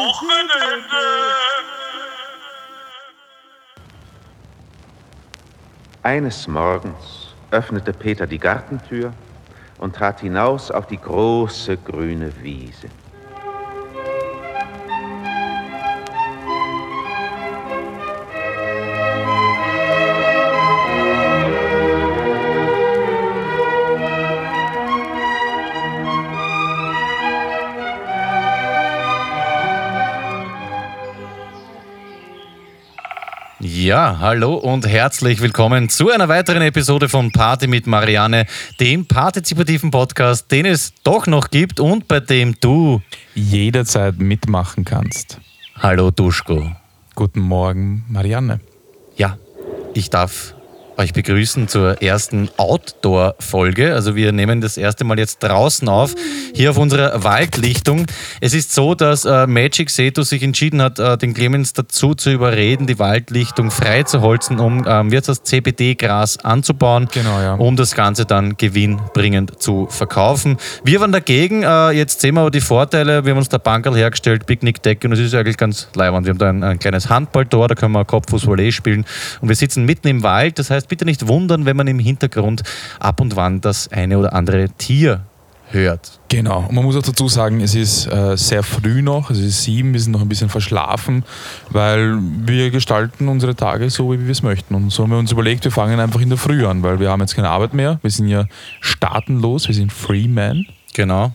Wochenende. Eines Morgens öffnete Peter die Gartentür und trat hinaus auf die große grüne Wiese. Ja, hallo und herzlich willkommen zu einer weiteren Episode von Party mit Marianne, dem partizipativen Podcast, den es doch noch gibt und bei dem du jederzeit mitmachen kannst. Hallo Duschko. Guten Morgen, Marianne. Ja, ich darf euch begrüßen zur ersten Outdoor-Folge. Also wir nehmen das erste Mal jetzt draußen auf, hier auf unserer Waldlichtung. Es ist so, dass äh, Magic Seto sich entschieden hat, äh, den Clemens dazu zu überreden, die Waldlichtung frei zu holzen, um ähm, wird das CBD-Gras anzubauen, genau, ja. um das Ganze dann gewinnbringend zu verkaufen. Wir waren dagegen, äh, jetzt sehen wir aber die Vorteile. Wir haben uns da Bankerl hergestellt, Picknickdecke und es ist eigentlich ganz leibend. Wir haben da ein, ein kleines Handballtor, da können wir Kopffuß spielen und wir sitzen mitten im Wald. Das heißt, bitte nicht wundern, wenn man im Hintergrund ab und wann das eine oder andere Tier hört. Genau. Und man muss auch dazu sagen, es ist äh, sehr früh noch, es ist sieben, wir sind noch ein bisschen verschlafen, weil wir gestalten unsere Tage so, wie wir es möchten. Und so haben wir uns überlegt, wir fangen einfach in der Früh an, weil wir haben jetzt keine Arbeit mehr. Wir sind ja staatenlos, wir sind Freeman. Genau.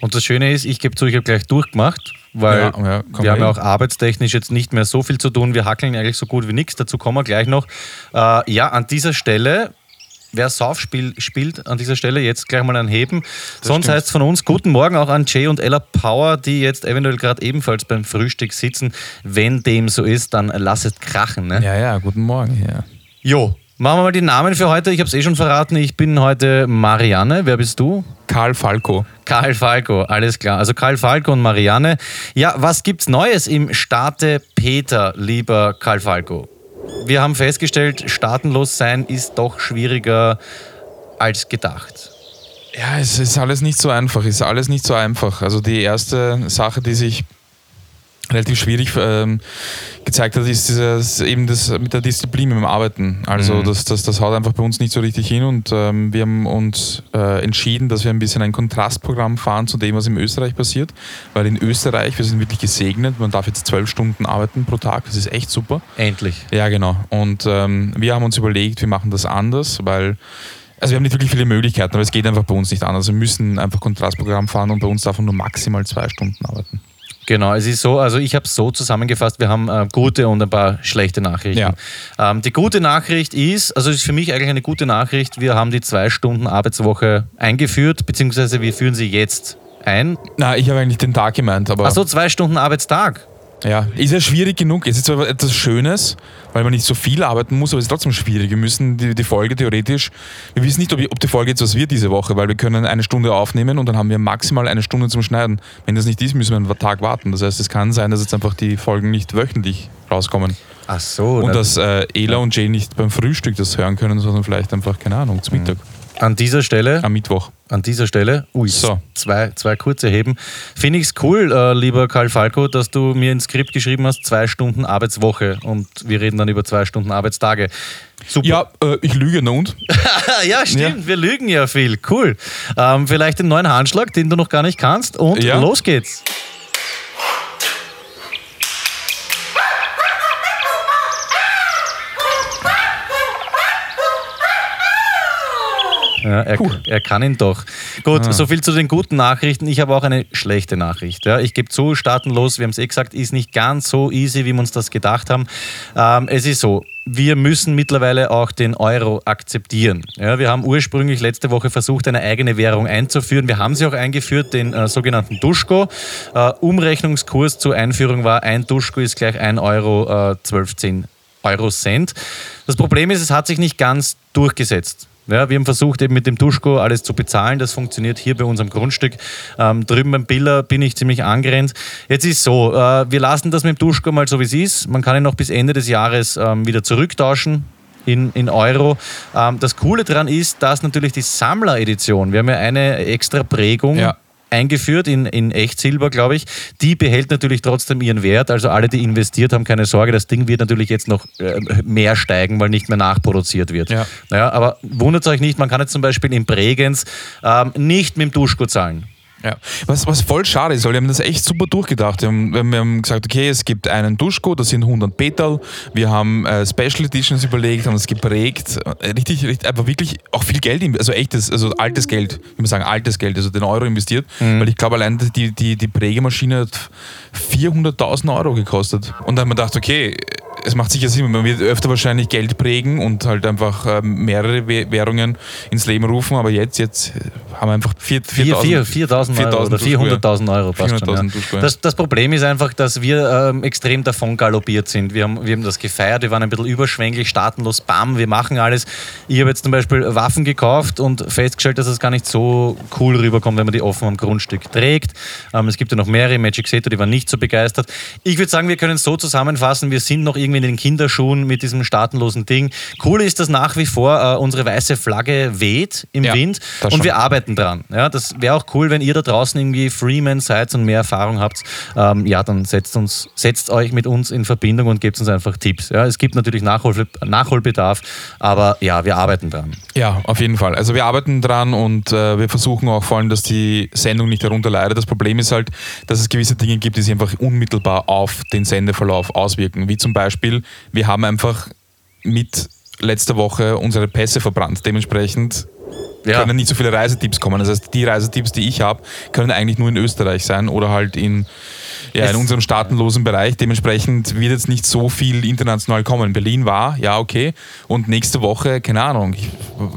Und das Schöne ist, ich gebe zu, ich habe gleich durchgemacht weil ja, ja, wir haben ja auch arbeitstechnisch jetzt nicht mehr so viel zu tun. Wir hackeln eigentlich so gut wie nichts. Dazu kommen wir gleich noch. Äh, ja, an dieser Stelle wer Sauf spiel, spielt, an dieser Stelle jetzt gleich mal anheben. Das Sonst heißt es von uns guten Morgen auch an Jay und Ella Power, die jetzt eventuell gerade ebenfalls beim Frühstück sitzen. Wenn dem so ist, dann lasst krachen. Ne? Ja, ja, guten Morgen. Ja. Jo, Machen wir mal die Namen für heute. Ich habe es eh schon verraten. Ich bin heute Marianne. Wer bist du? Karl Falco. Karl Falco, alles klar. Also Karl Falco und Marianne. Ja, was gibt's Neues im Staate Peter, lieber Karl Falco? Wir haben festgestellt, staatenlos sein ist doch schwieriger als gedacht. Ja, es ist alles nicht so einfach. Es ist alles nicht so einfach. Also die erste Sache, die sich relativ schwierig ähm, gezeigt hat, ist dieses, eben das mit der Disziplin beim Arbeiten. Also mhm. das, das, das haut einfach bei uns nicht so richtig hin und ähm, wir haben uns äh, entschieden, dass wir ein bisschen ein Kontrastprogramm fahren zu dem, was in Österreich passiert. Weil in Österreich, wir sind wirklich gesegnet, man darf jetzt zwölf Stunden arbeiten pro Tag, das ist echt super. Endlich. Ja, genau. Und ähm, wir haben uns überlegt, wir machen das anders, weil also wir haben nicht wirklich viele Möglichkeiten, aber es geht einfach bei uns nicht anders. Wir müssen einfach Kontrastprogramm fahren und bei uns darf man nur maximal zwei Stunden arbeiten. Genau, es ist so, also ich habe es so zusammengefasst, wir haben äh, gute und ein paar schlechte Nachrichten. Ja. Ähm, die gute Nachricht ist, also ist für mich eigentlich eine gute Nachricht, wir haben die zwei Stunden Arbeitswoche eingeführt, beziehungsweise wir führen sie jetzt ein. Na, ich habe eigentlich den Tag gemeint, aber. Achso, zwei Stunden Arbeitstag. Ja, ist ja schwierig genug. Es ist zwar etwas Schönes, weil man nicht so viel arbeiten muss, aber es ist trotzdem schwierig. Wir müssen die, die Folge theoretisch, wir wissen nicht, ob, ob, die Folge jetzt was wird diese Woche, weil wir können eine Stunde aufnehmen und dann haben wir maximal eine Stunde zum Schneiden. Wenn das nicht ist, müssen wir einen Tag warten. Das heißt, es kann sein, dass jetzt einfach die Folgen nicht wöchentlich rauskommen. Ach so. Und dass äh, Ela und Jay nicht beim Frühstück das hören können, sondern vielleicht einfach, keine Ahnung, zum Mittag. Mhm. An dieser Stelle. Am Mittwoch. An dieser Stelle. Ui, so. zwei, zwei kurze Heben. Finde ich es cool, äh, lieber Karl Falco, dass du mir ins Skript geschrieben hast, zwei Stunden Arbeitswoche und wir reden dann über zwei Stunden Arbeitstage. Super. Ja, äh, ich lüge, na und? ja, stimmt, ja. wir lügen ja viel. Cool. Ähm, vielleicht den neuen Handschlag, den du noch gar nicht kannst und ja. los geht's. Ja, er, er, kann ihn doch. Gut, ah. soviel zu den guten Nachrichten. Ich habe auch eine schlechte Nachricht. Ja, ich gebe zu, staatenlos, wir haben es eh gesagt, ist nicht ganz so easy, wie wir uns das gedacht haben. Ähm, es ist so, wir müssen mittlerweile auch den Euro akzeptieren. Ja, wir haben ursprünglich letzte Woche versucht, eine eigene Währung einzuführen. Wir haben sie auch eingeführt, den äh, sogenannten Duschko. Äh, Umrechnungskurs zur Einführung war, ein Duschko ist gleich 1 Euro äh, 12 Euro Cent. Das Problem ist, es hat sich nicht ganz durchgesetzt. Ja, wir haben versucht, eben mit dem Duschko alles zu bezahlen. Das funktioniert hier bei unserem Grundstück. Ähm, drüben beim Biller bin ich ziemlich angrenzt. Jetzt ist so, äh, wir lassen das mit dem Duschko mal so, wie es ist. Man kann ihn noch bis Ende des Jahres ähm, wieder zurücktauschen. In, in Euro. Ähm, das Coole daran ist, dass natürlich die Sammler-Edition, wir haben ja eine extra Prägung, ja eingeführt in, in Echtsilber, glaube ich. Die behält natürlich trotzdem ihren Wert. Also alle, die investiert haben, keine Sorge, das Ding wird natürlich jetzt noch äh, mehr steigen, weil nicht mehr nachproduziert wird. Ja. Naja, aber wundert euch nicht, man kann jetzt zum Beispiel in Bregenz ähm, nicht mit dem Duschko zahlen. Ja. Was, was voll schade ist, weil wir haben das echt super durchgedacht. Wir haben, wir haben gesagt, okay, es gibt einen Duschko, das sind 100 Petal. Wir haben äh, Special Editions überlegt, haben es geprägt. Äh, Richtig, richtig, einfach wirklich auch viel Geld, also echtes, also altes Geld, wie man sagen, altes Geld, also den Euro investiert. Weil ich glaube, allein die, die, die Prägemaschine hat 400.000 Euro gekostet. Und dann haben wir gedacht, okay, es macht sicher Sinn, man wird öfter wahrscheinlich Geld prägen und halt einfach ähm, mehrere Wäh- Währungen ins Leben rufen, aber jetzt, jetzt haben wir einfach 4 Vier- vier- 4.000 Euro oder 400.000 Euro. Passt schon, 400.000 ja. Das, das Problem ist einfach, dass wir ähm, extrem davon galoppiert sind. Wir haben, wir haben das gefeiert, wir waren ein bisschen überschwänglich, staatenlos, bam, wir machen alles. Ich habe jetzt zum Beispiel Waffen gekauft und festgestellt, dass es gar nicht so cool rüberkommt, wenn man die offen am Grundstück trägt. Ähm, es gibt ja noch mehrere Magic Setter, die waren nicht so begeistert. Ich würde sagen, wir können es so zusammenfassen, wir sind noch irgendwie in den Kinderschuhen mit diesem staatenlosen Ding. Cool ist, dass nach wie vor äh, unsere weiße Flagge weht im Ja, Wind und schon. wir arbeiten dran. Ja, das wäre auch cool, wenn ihr da draußen irgendwie Freeman seid und mehr Erfahrung habt. Ähm, ja, dann setzt, uns, setzt euch mit uns in Verbindung und gebt uns einfach Tipps. Ja, es gibt natürlich Nachhol Nachholbedarf, aber ja, wir arbeiten dran. Ja, auf jeden Fall. Also wir arbeiten dran und äh, wir versuchen auch vor allem, dass die Sendung nicht darunter leidet. Das Problem ist halt, dass es gewisse Dinge gibt, die sich einfach unmittelbar auf den Sendeverlauf auswirken. Wie zum Beispiel, wir haben einfach mit letzter Woche unsere Pässe verbrannt. Dementsprechend Ja. können nicht so viele Reisetipps kommen. Das heißt, die Reisetipps, die ich habe, können eigentlich nur in Österreich sein oder halt in, ja, Es- in unserem staatenlosen Bereich. Dementsprechend wird jetzt nicht so viel international kommen. Berlin war, ja, okay. Und nächste Woche, keine Ahnung,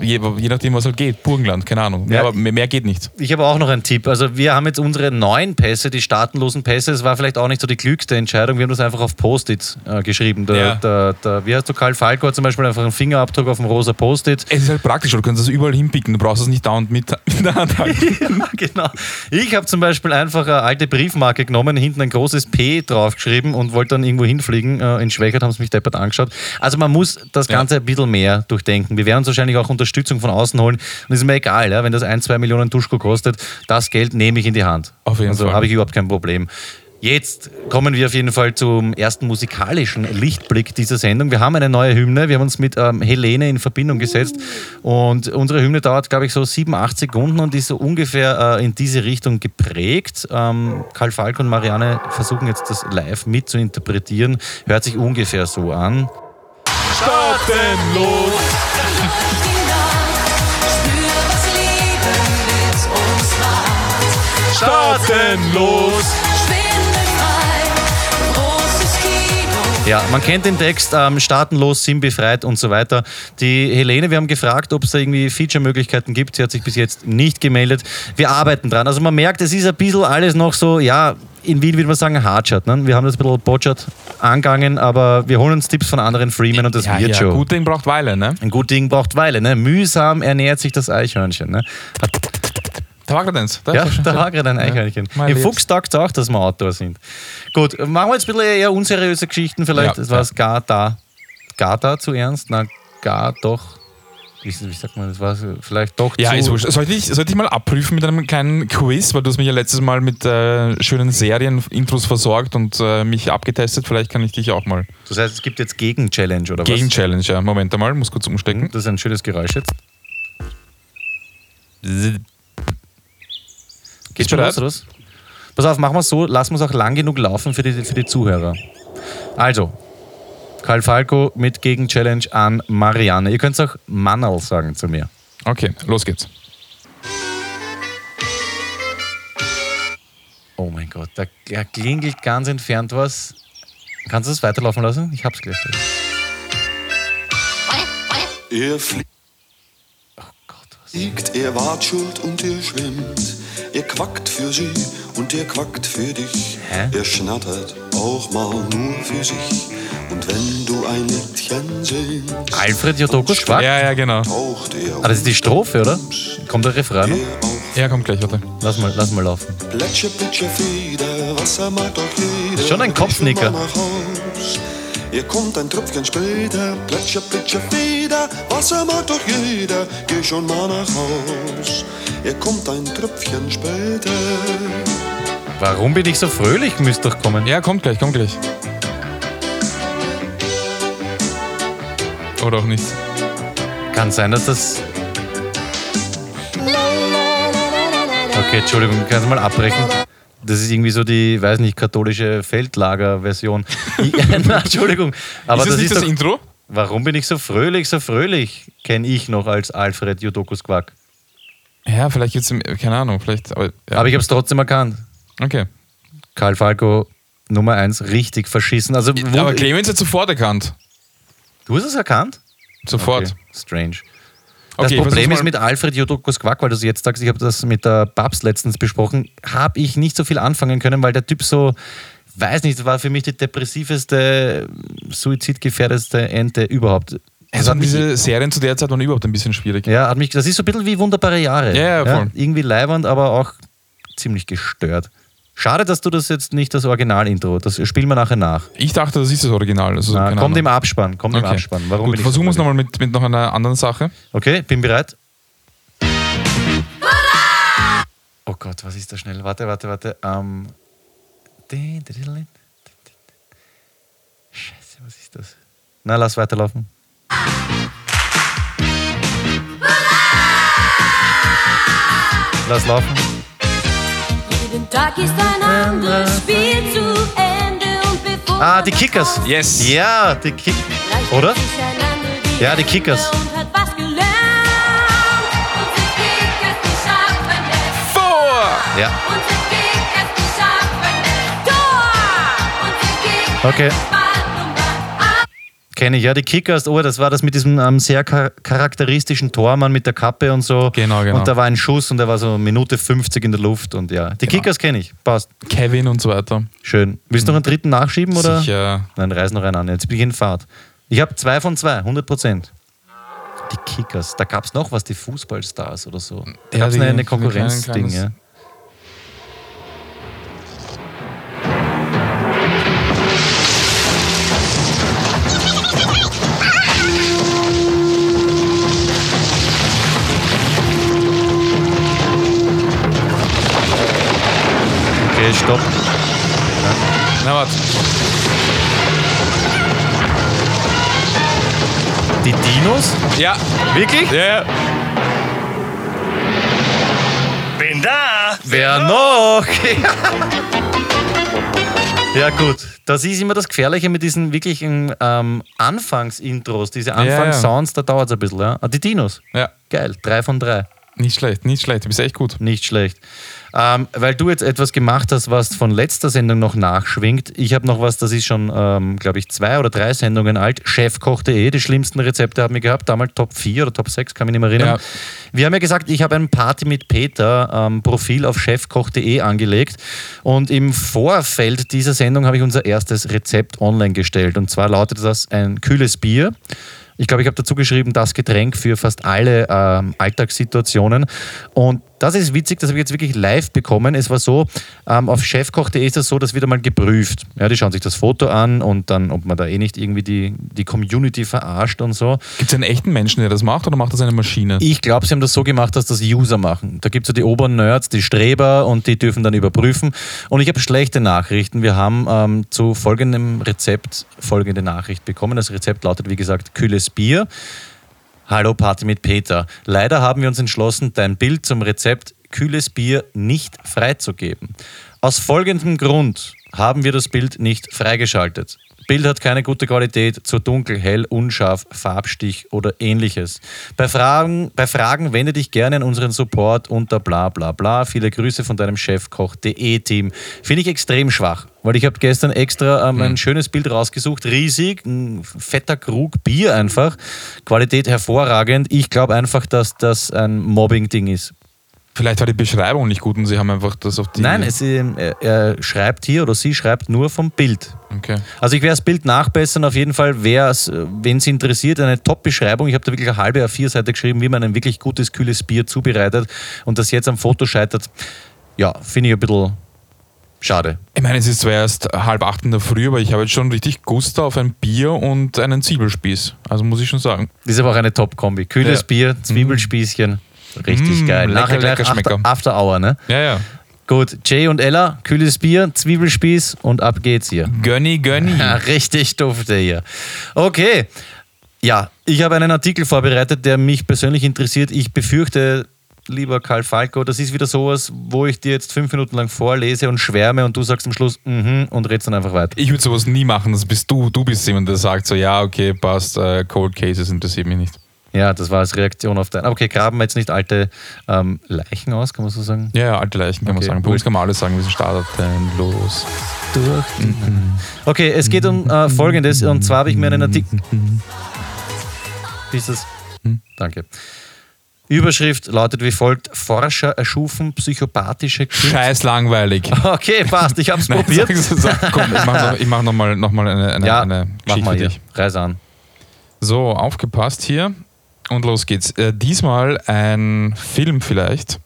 je, je nachdem, was halt geht. Burgenland, keine Ahnung. Ja. aber mehr, mehr geht nicht. Ich habe auch noch einen Tipp. Also wir haben jetzt unsere neuen Pässe, die staatenlosen Pässe. Es war vielleicht auch nicht so die klügste Entscheidung. Wir haben das einfach auf Post-it äh, geschrieben. Der, Ja. der, der, wie heißt du, Karl Falco hat zum Beispiel einfach einen Fingerabdruck auf dem rosa Post-it. Es ist halt praktisch, du kannst das überall hinpicken. Du brauchst es nicht dauernd mit in der Hand halten. Ja, genau. Ich habe zum Beispiel einfach eine alte Briefmarke genommen, hinten ein großes P draufgeschrieben und wollte dann irgendwo hinfliegen. Äh, In Schwächert haben sie mich deppert angeschaut. Also man muss das Ja. Ganze ein bisschen mehr durchdenken. Wir werden uns wahrscheinlich auch Unterstützung von außen holen. Und ist mir egal, ja, wenn das ein, zwei Millionen Duschko kostet, das Geld nehme ich in die Hand. Auf jeden also habe ich überhaupt kein Problem. Jetzt kommen wir auf jeden Fall zum ersten musikalischen Lichtblick dieser Sendung. Wir haben eine neue Hymne. Wir haben uns mit ähm, Helene in Verbindung gesetzt. Und unsere Hymne dauert, glaube ich, so sieben, acht Sekunden und ist so ungefähr äh, in diese Richtung geprägt. Ähm, Karl Falk und Marianne versuchen jetzt das live mit zu interpretieren. Hört sich ungefähr so an. Mit uns macht. Staatenlos! Ja, man kennt den Text, ähm, staatenlos, sinnbefreit und so weiter. Die Helene, wir haben gefragt, ob es da irgendwie Feature-Möglichkeiten gibt. Sie hat sich bis jetzt nicht gemeldet. Wir arbeiten dran. Also man merkt, es ist ein bisschen alles noch so, ja, in Wien würde man sagen, Hardshot. Ne? Wir haben das ein bisschen botschert angegangen, aber wir holen uns Tipps von anderen Freemen und das Ja, wird ja, schon. gut Ding braucht Weile, ne? Ein gut Ding braucht Weile. Ne? Mühsam ernährt sich das Eichhörnchen. Ne? Hat, Da war gerade eins. Da ja, ist da war gerade ein Eichhörnchen. Mein Im. Fuchs taugt auch, dass wir Outdoor sind. Gut, machen wir jetzt ein bisschen eher unseriöse Geschichten vielleicht. Ja, das war es gar da. Gar da zu ernst? Na, gar doch. Wie, wie sagt man, das war vielleicht doch Ja, zu... ist wurscht. Sollte ich, sollte ich mal abprüfen mit einem kleinen Quiz, weil du hast mich ja letztes Mal mit äh, schönen Serien-Intros versorgt und äh, mich abgetestet. Vielleicht kann ich dich auch mal. Das heißt, es gibt jetzt Gegen-Challenge, oder Gegen was? Challenge, ja. Moment einmal, muss kurz umstecken. Das ist ein schönes Geräusch jetzt. Geht Bist schon bereit? los, oder was? Pass auf, machen wir es so, lassen wir es auch lang genug laufen für die, für die Zuhörer. Also, Karl Falco mit Gegen-Challenge an Marianne. Ihr könnt auch Mannerl sagen zu mir. Okay, los geht's. Oh mein Gott, da, da klingelt ganz entfernt was. Kannst du das weiterlaufen lassen? Ich hab's gleich. Er fliegt, Gott, was? er ward schuld und er schwimmt. Er quackt für sie und er quackt für dich. Hä? Er schnattert auch mal nur für sich. Und wenn du ein Liedchen singst, Alfred Jodokus Schwach? Ja, ja, genau. Ah, das ist die Strophe, oder? Kommt der Refrain noch? Ja, kommt gleich, warte. Lass mal, lass mal laufen. Plätscher, plätscher, Feder, Wasser mag doch jeder. Schon ein Kopfnicker. Ihr kommt ein Tröpfchen später, plätscher, plätscher, Feder, Wasser mag doch jeder, geh schon mal nach Haus. Ihr kommt ein Tröpfchen später. Warum bin ich so fröhlich? Müsste doch kommen. Ja, kommt gleich, kommt gleich. Oder auch nicht. Kann sein, dass das. Okay, Entschuldigung, kannst du mal abbrechen? Das ist irgendwie so die, weiß nicht, katholische Feldlager-Version. Entschuldigung. Aber ist das, das nicht ist das doch, Intro? Warum bin ich so fröhlich, so fröhlich? Kenne ich noch als Alfred Jodokus Quack. Ja, vielleicht jetzt, keine Ahnung, vielleicht. Aber, ja. Aber ich habe es trotzdem erkannt. okay. Karl Falco, Nummer 1, richtig verschissen. Also, wo, Aber Clemens hat sofort erkannt. du hast es erkannt? Sofort. Okay, strange. Das Okay, Problem versuch's ist mit Alfred Jodokus Quack, weil du es jetzt sagst, ich habe das mit der Babs letztens besprochen, habe ich nicht so viel anfangen können, weil der Typ so, weiß nicht, war für mich die depressiveste, suizidgefährdeste Ente überhaupt. Das Also mich, diese Serien zu der Zeit waren überhaupt ein bisschen schwierig. ja, hat mich, das ist so ein bisschen wie wunderbare Jahre. Ja, ja, voll. irgendwie leibernd, aber auch ziemlich gestört. Schade, dass du das jetzt nicht das Original-Intro, das spielen wir nachher nach. Ich dachte, das ist das Original. Also, Na, kommt im Ahnung. Abspann, kommt im Okay. Abspann. Warum Gut, bin ich so versuchen wir es nochmal mit, mit noch einer anderen Sache. Okay, bin bereit. Oh Gott, was ist da schnell? Warte, warte, warte. Ähm. Scheiße, was ist das? Na, lass weiterlaufen. Lass laufen. Tag ist ein anderes Spiel zu Ende und bevor Ah, die Kickers. Yes. Ja, die Kickers. Oder? Ja, die Kickers. Vor! Ja. Unsere Kenne ich, ja, die Kickers, oh, das war das mit diesem ähm, sehr char charakteristischen Tormann mit der Kappe und so. Genau, genau. Und da war ein Schuss und der war so Minute 50 in der Luft und ja. Die Kickers kenne ich, passt. Kevin und so weiter. Schön. Willst du noch einen dritten nachschieben oder? Sicher. Nein, reiß noch einen an. Jetzt in Fahrt. Ich habe zwei von zwei, 100 Prozent. Die Kickers. Da gab es noch was, die Fußballstars oder so. Da Ja, gab es eine, eine Konkurrenzding, ja. Okay, stopp. Na, warte. Die Dinos? Ja. Wirklich? Ja, ja. Bin da! Wer noch? ja, gut. Das ist immer das Gefährliche mit diesen wirklichen ähm, Anfangsintros, diese ja. Anfangssounds, da dauert es ein bisschen. Ja? Ah, die Dinos. Ja. Geil, drei von drei. Nicht schlecht, nicht schlecht. Du bist echt gut. Nicht schlecht. Ähm, weil du jetzt etwas gemacht hast, was von letzter Sendung noch nachschwingt. Ich habe noch was, das ist schon, ähm, glaube ich, zwei oder drei Sendungen alt. Chefkoch.de, die schlimmsten Rezepte haben wir gehabt. Damals Top 4 oder Top 6, kann mich nicht mehr erinnern. Ja. Wir haben ja gesagt, ich habe ein Party mit Peter ähm, Profil auf chefkoch.de angelegt. Und im Vorfeld dieser Sendung habe ich unser erstes Rezept online gestellt. Und zwar lautet das ein kühles Bier. Ich glaube, ich habe dazu geschrieben, das Getränk für fast alle ähm, Alltagssituationen. Und das ist witzig, das habe ich jetzt wirklich live bekommen. Es war so, ähm, auf chefkoch.de ist das so, das wird einmal geprüft. Ja, die schauen sich das Foto an und dann, ob man da eh nicht irgendwie die, die Community verarscht und so. Gibt es einen echten Menschen, der das macht oder macht das eine Maschine? Ich glaube, sie haben das so gemacht, dass das User machen. Da gibt es ja die Obernerds, die Streber und die dürfen dann überprüfen. Und ich habe schlechte Nachrichten. Wir haben ähm, zu folgendem Rezept folgende Nachricht bekommen. Das Rezept lautet, wie gesagt, kühles Bier. Hallo Party mit Peter. Leider haben wir uns entschlossen, dein Bild zum Rezept kühles Bier nicht freizugeben. Aus folgendem Grund haben wir das Bild nicht freigeschaltet. Bild hat keine gute Qualität, zu dunkel, hell, unscharf, Farbstich oder ähnliches. Bei Fragen, bei Fragen wende dich gerne an unseren Support unter bla bla bla. Viele Grüße von deinem Chefkoch.de Team. Finde ich extrem schwach, weil ich habe gestern extra ähm, ein schönes Bild rausgesucht, riesig, ein fetter Krug Bier einfach, Qualität hervorragend. Ich glaube einfach, dass das ein Mobbing-Ding ist. Vielleicht war die Beschreibung nicht gut und sie haben einfach das auf die. Nein, es, er, er schreibt hier oder sie schreibt nur vom Bild. Okay. Also ich werde das Bild nachbessern. Auf jeden Fall wäre es, wenn es interessiert, eine Top-Beschreibung. Ich habe da wirklich eine halbe A4-Seite geschrieben, wie man ein wirklich gutes, kühles Bier zubereitet und das jetzt am Foto scheitert. Ja, finde ich ein bisschen Schade. Ich meine, es ist zwar erst halb acht in der Früh, aber ich habe jetzt schon richtig Guster auf ein Bier und einen Zwiebelspieß. Also muss ich schon sagen. Das ist aber auch eine Top-Kombi. Kühles Ja. Bier, Zwiebelspießchen. Richtig Mm, geil. Nachher gleich lecker after, Schmecker. after Hour, ne? Ja, ja. Gut, Jay und Ella, kühles Bier, Zwiebelspieß und ab geht's hier. Gönni, gönni. Ja, richtig dufte hier. Okay. Ja, ich habe einen Artikel vorbereitet, der mich persönlich interessiert. Ich befürchte, lieber Karl Falco, das ist wieder sowas, wo ich dir jetzt fünf Minuten lang vorlese und schwärme und du sagst am Schluss mhm und redest dann einfach weiter. Ich würde sowas nie machen, das bist du. Du bist jemand, der sagt so, ja, okay, passt, äh, Cold Cases interessiert mich nicht. Ja, das war als Reaktion auf dein. Okay, graben wir jetzt nicht alte ähm, Leichen aus, kann man so sagen? Ja, ja, alte Leichen kann man Okay, sagen. Bei gut. uns kann man alles sagen, wir sind starten los. Durch. Okay, es geht um äh, Folgendes und zwar habe ich mir einen Artikel. Wie ist das? Danke. Überschrift lautet wie folgt: Forscher erschufen psychopathische Künstler. Scheiß langweilig. Okay, passt, ich habe es Nein, probiert. sag, sag, komm, ich mache noch, ich mach noch mal, noch mal eine, eine, ja, eine mach Geschichte mal für hier. dich. Reis an. So, aufgepasst hier. Und los geht's. Äh, diesmal ein Film vielleicht.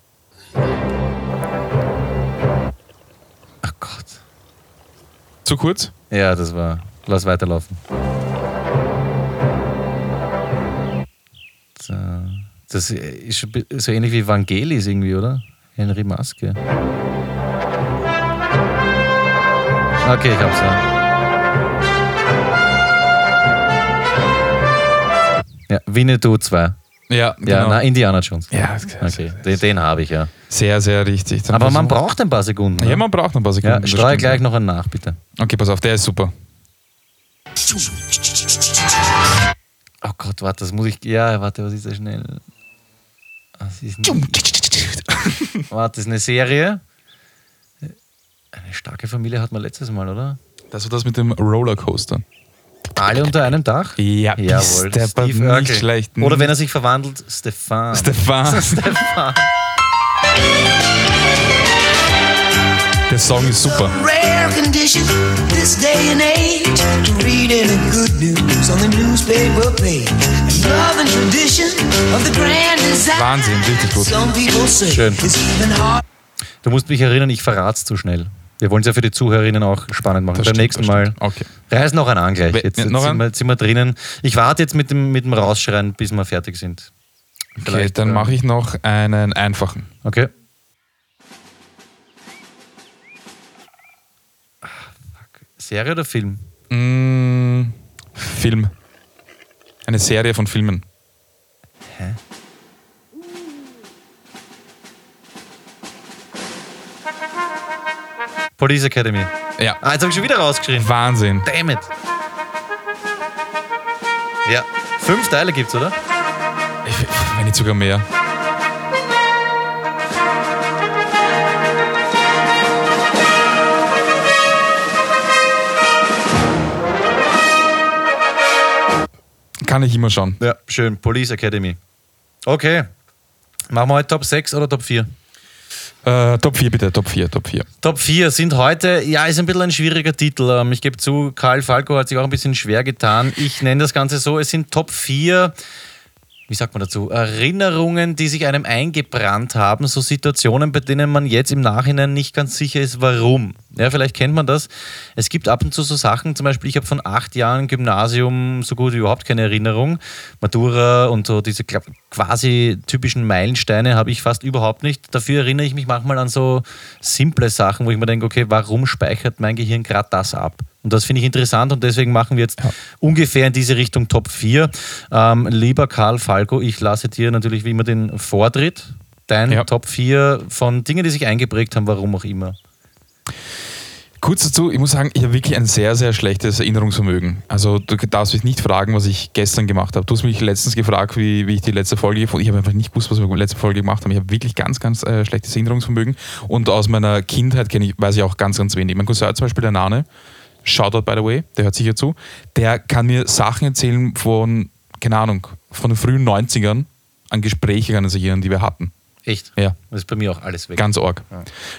Ach Gott. Zu kurz? Ja, das war. Lass weiterlaufen. So. Das ist so ähnlich wie Vangelis irgendwie, oder? Henry Maske. Okay, ich hab's ja. Winnetou 2. Ja, Ja, genau. na, Indiana Jones. ja Okay, den, den habe ich ja. sehr, sehr richtig. Dann Aber man braucht ein paar Sekunden. Ja, man braucht ein paar Sekunden. ja, streue gleich noch einen nach, bitte. Okay, pass auf, der ist super. Oh Gott, warte, das muss ich. Ja, warte, was ist da schnell? Das ist ein, warte, das ist eine Serie. Eine starke Familie hat man letztes Mal, oder? Das war das mit dem Rollercoaster. Alle unter einem Dach? Ja, Jawohl. Steve nicht Urkel. schlecht. Oder wenn er sich verwandelt, Stefan. Stefan. Stefan. Der Song ist super. rare condition this day and age to read any good news on the newspaper page. And love and tradition of the grand design. Wahnsinn, richtig gut. Schön. Du musst mich erinnern, ich verrat's zu schnell. Wir wollen es ja für die Zuhörerinnen auch spannend machen. Das Beim stimmt, nächsten Mal. Okay. Reiß noch einen an gleich. Jetzt, jetzt, noch sind, wir, sind wir drinnen. Ich warte jetzt mit dem, mit dem Rausschreien, bis wir fertig sind. Okay, Vielleicht, dann äh, mache ich noch einen einfachen. Okay. Serie oder Film? Mm, Film. Eine Serie von Filmen. Police Academy. Ja. Ah, jetzt habe ich schon wieder rausgeschrien. Wahnsinn. Damn it. Ja. Fünf Teile gibt's, oder? Ich, wenn nicht sogar mehr. Kann ich immer schauen. Ja, schön. Police Academy. Okay. Machen wir heute Top 6 oder Top 4? Äh, Top 4 bitte, Top 4, Top 4. Top 4 sind heute, ja, ist ein bisschen ein schwieriger Titel. Ähm, Ich gebe zu, Karl Falco hat sich auch ein bisschen schwer getan. Ich nenne das Ganze so, es sind Top 4, wie sagt man dazu, Erinnerungen, die sich einem eingebrannt haben, so Situationen, bei denen man jetzt im Nachhinein nicht ganz sicher ist, warum. Ja, vielleicht kennt man das. Es gibt ab und zu so Sachen, zum Beispiel, ich habe von acht Jahren Gymnasium so gut wie überhaupt keine Erinnerung. Matura und so diese quasi typischen Meilensteine habe ich fast überhaupt nicht. Dafür erinnere ich mich manchmal an so simple Sachen, wo ich mir denke, okay, warum speichert mein Gehirn gerade das ab? Und das finde ich interessant und deswegen machen wir jetzt ungefähr in diese Richtung Top 4. Ähm, lieber Karl Falco, ich lasse dir natürlich wie immer den Vortritt. Dein Ja. Top 4 von Dingen, die sich eingeprägt haben, warum auch immer. Kurz dazu, ich muss sagen, ich habe wirklich ein sehr, sehr schlechtes Erinnerungsvermögen. Also du darfst mich nicht fragen, was ich gestern gemacht habe. Du hast mich letztens gefragt, wie, wie ich die letzte Folge gefunden habe. Ich habe einfach nicht gewusst, was wir in der letzten Folge gemacht haben. Ich habe wirklich ganz, ganz äh, schlechtes Erinnerungsvermögen. Und aus meiner Kindheit kenne ich, weiß ich auch ganz, ganz wenig. Mein Cousin zum Beispiel, der Nane, Shoutout by the way, der hört sicher zu, der kann mir Sachen erzählen von, keine Ahnung, von den frühen 90ern an Gespräche er sich erinnern, die wir hatten. Echt? Ja. Das ist bei mir auch alles weg. Ganz arg.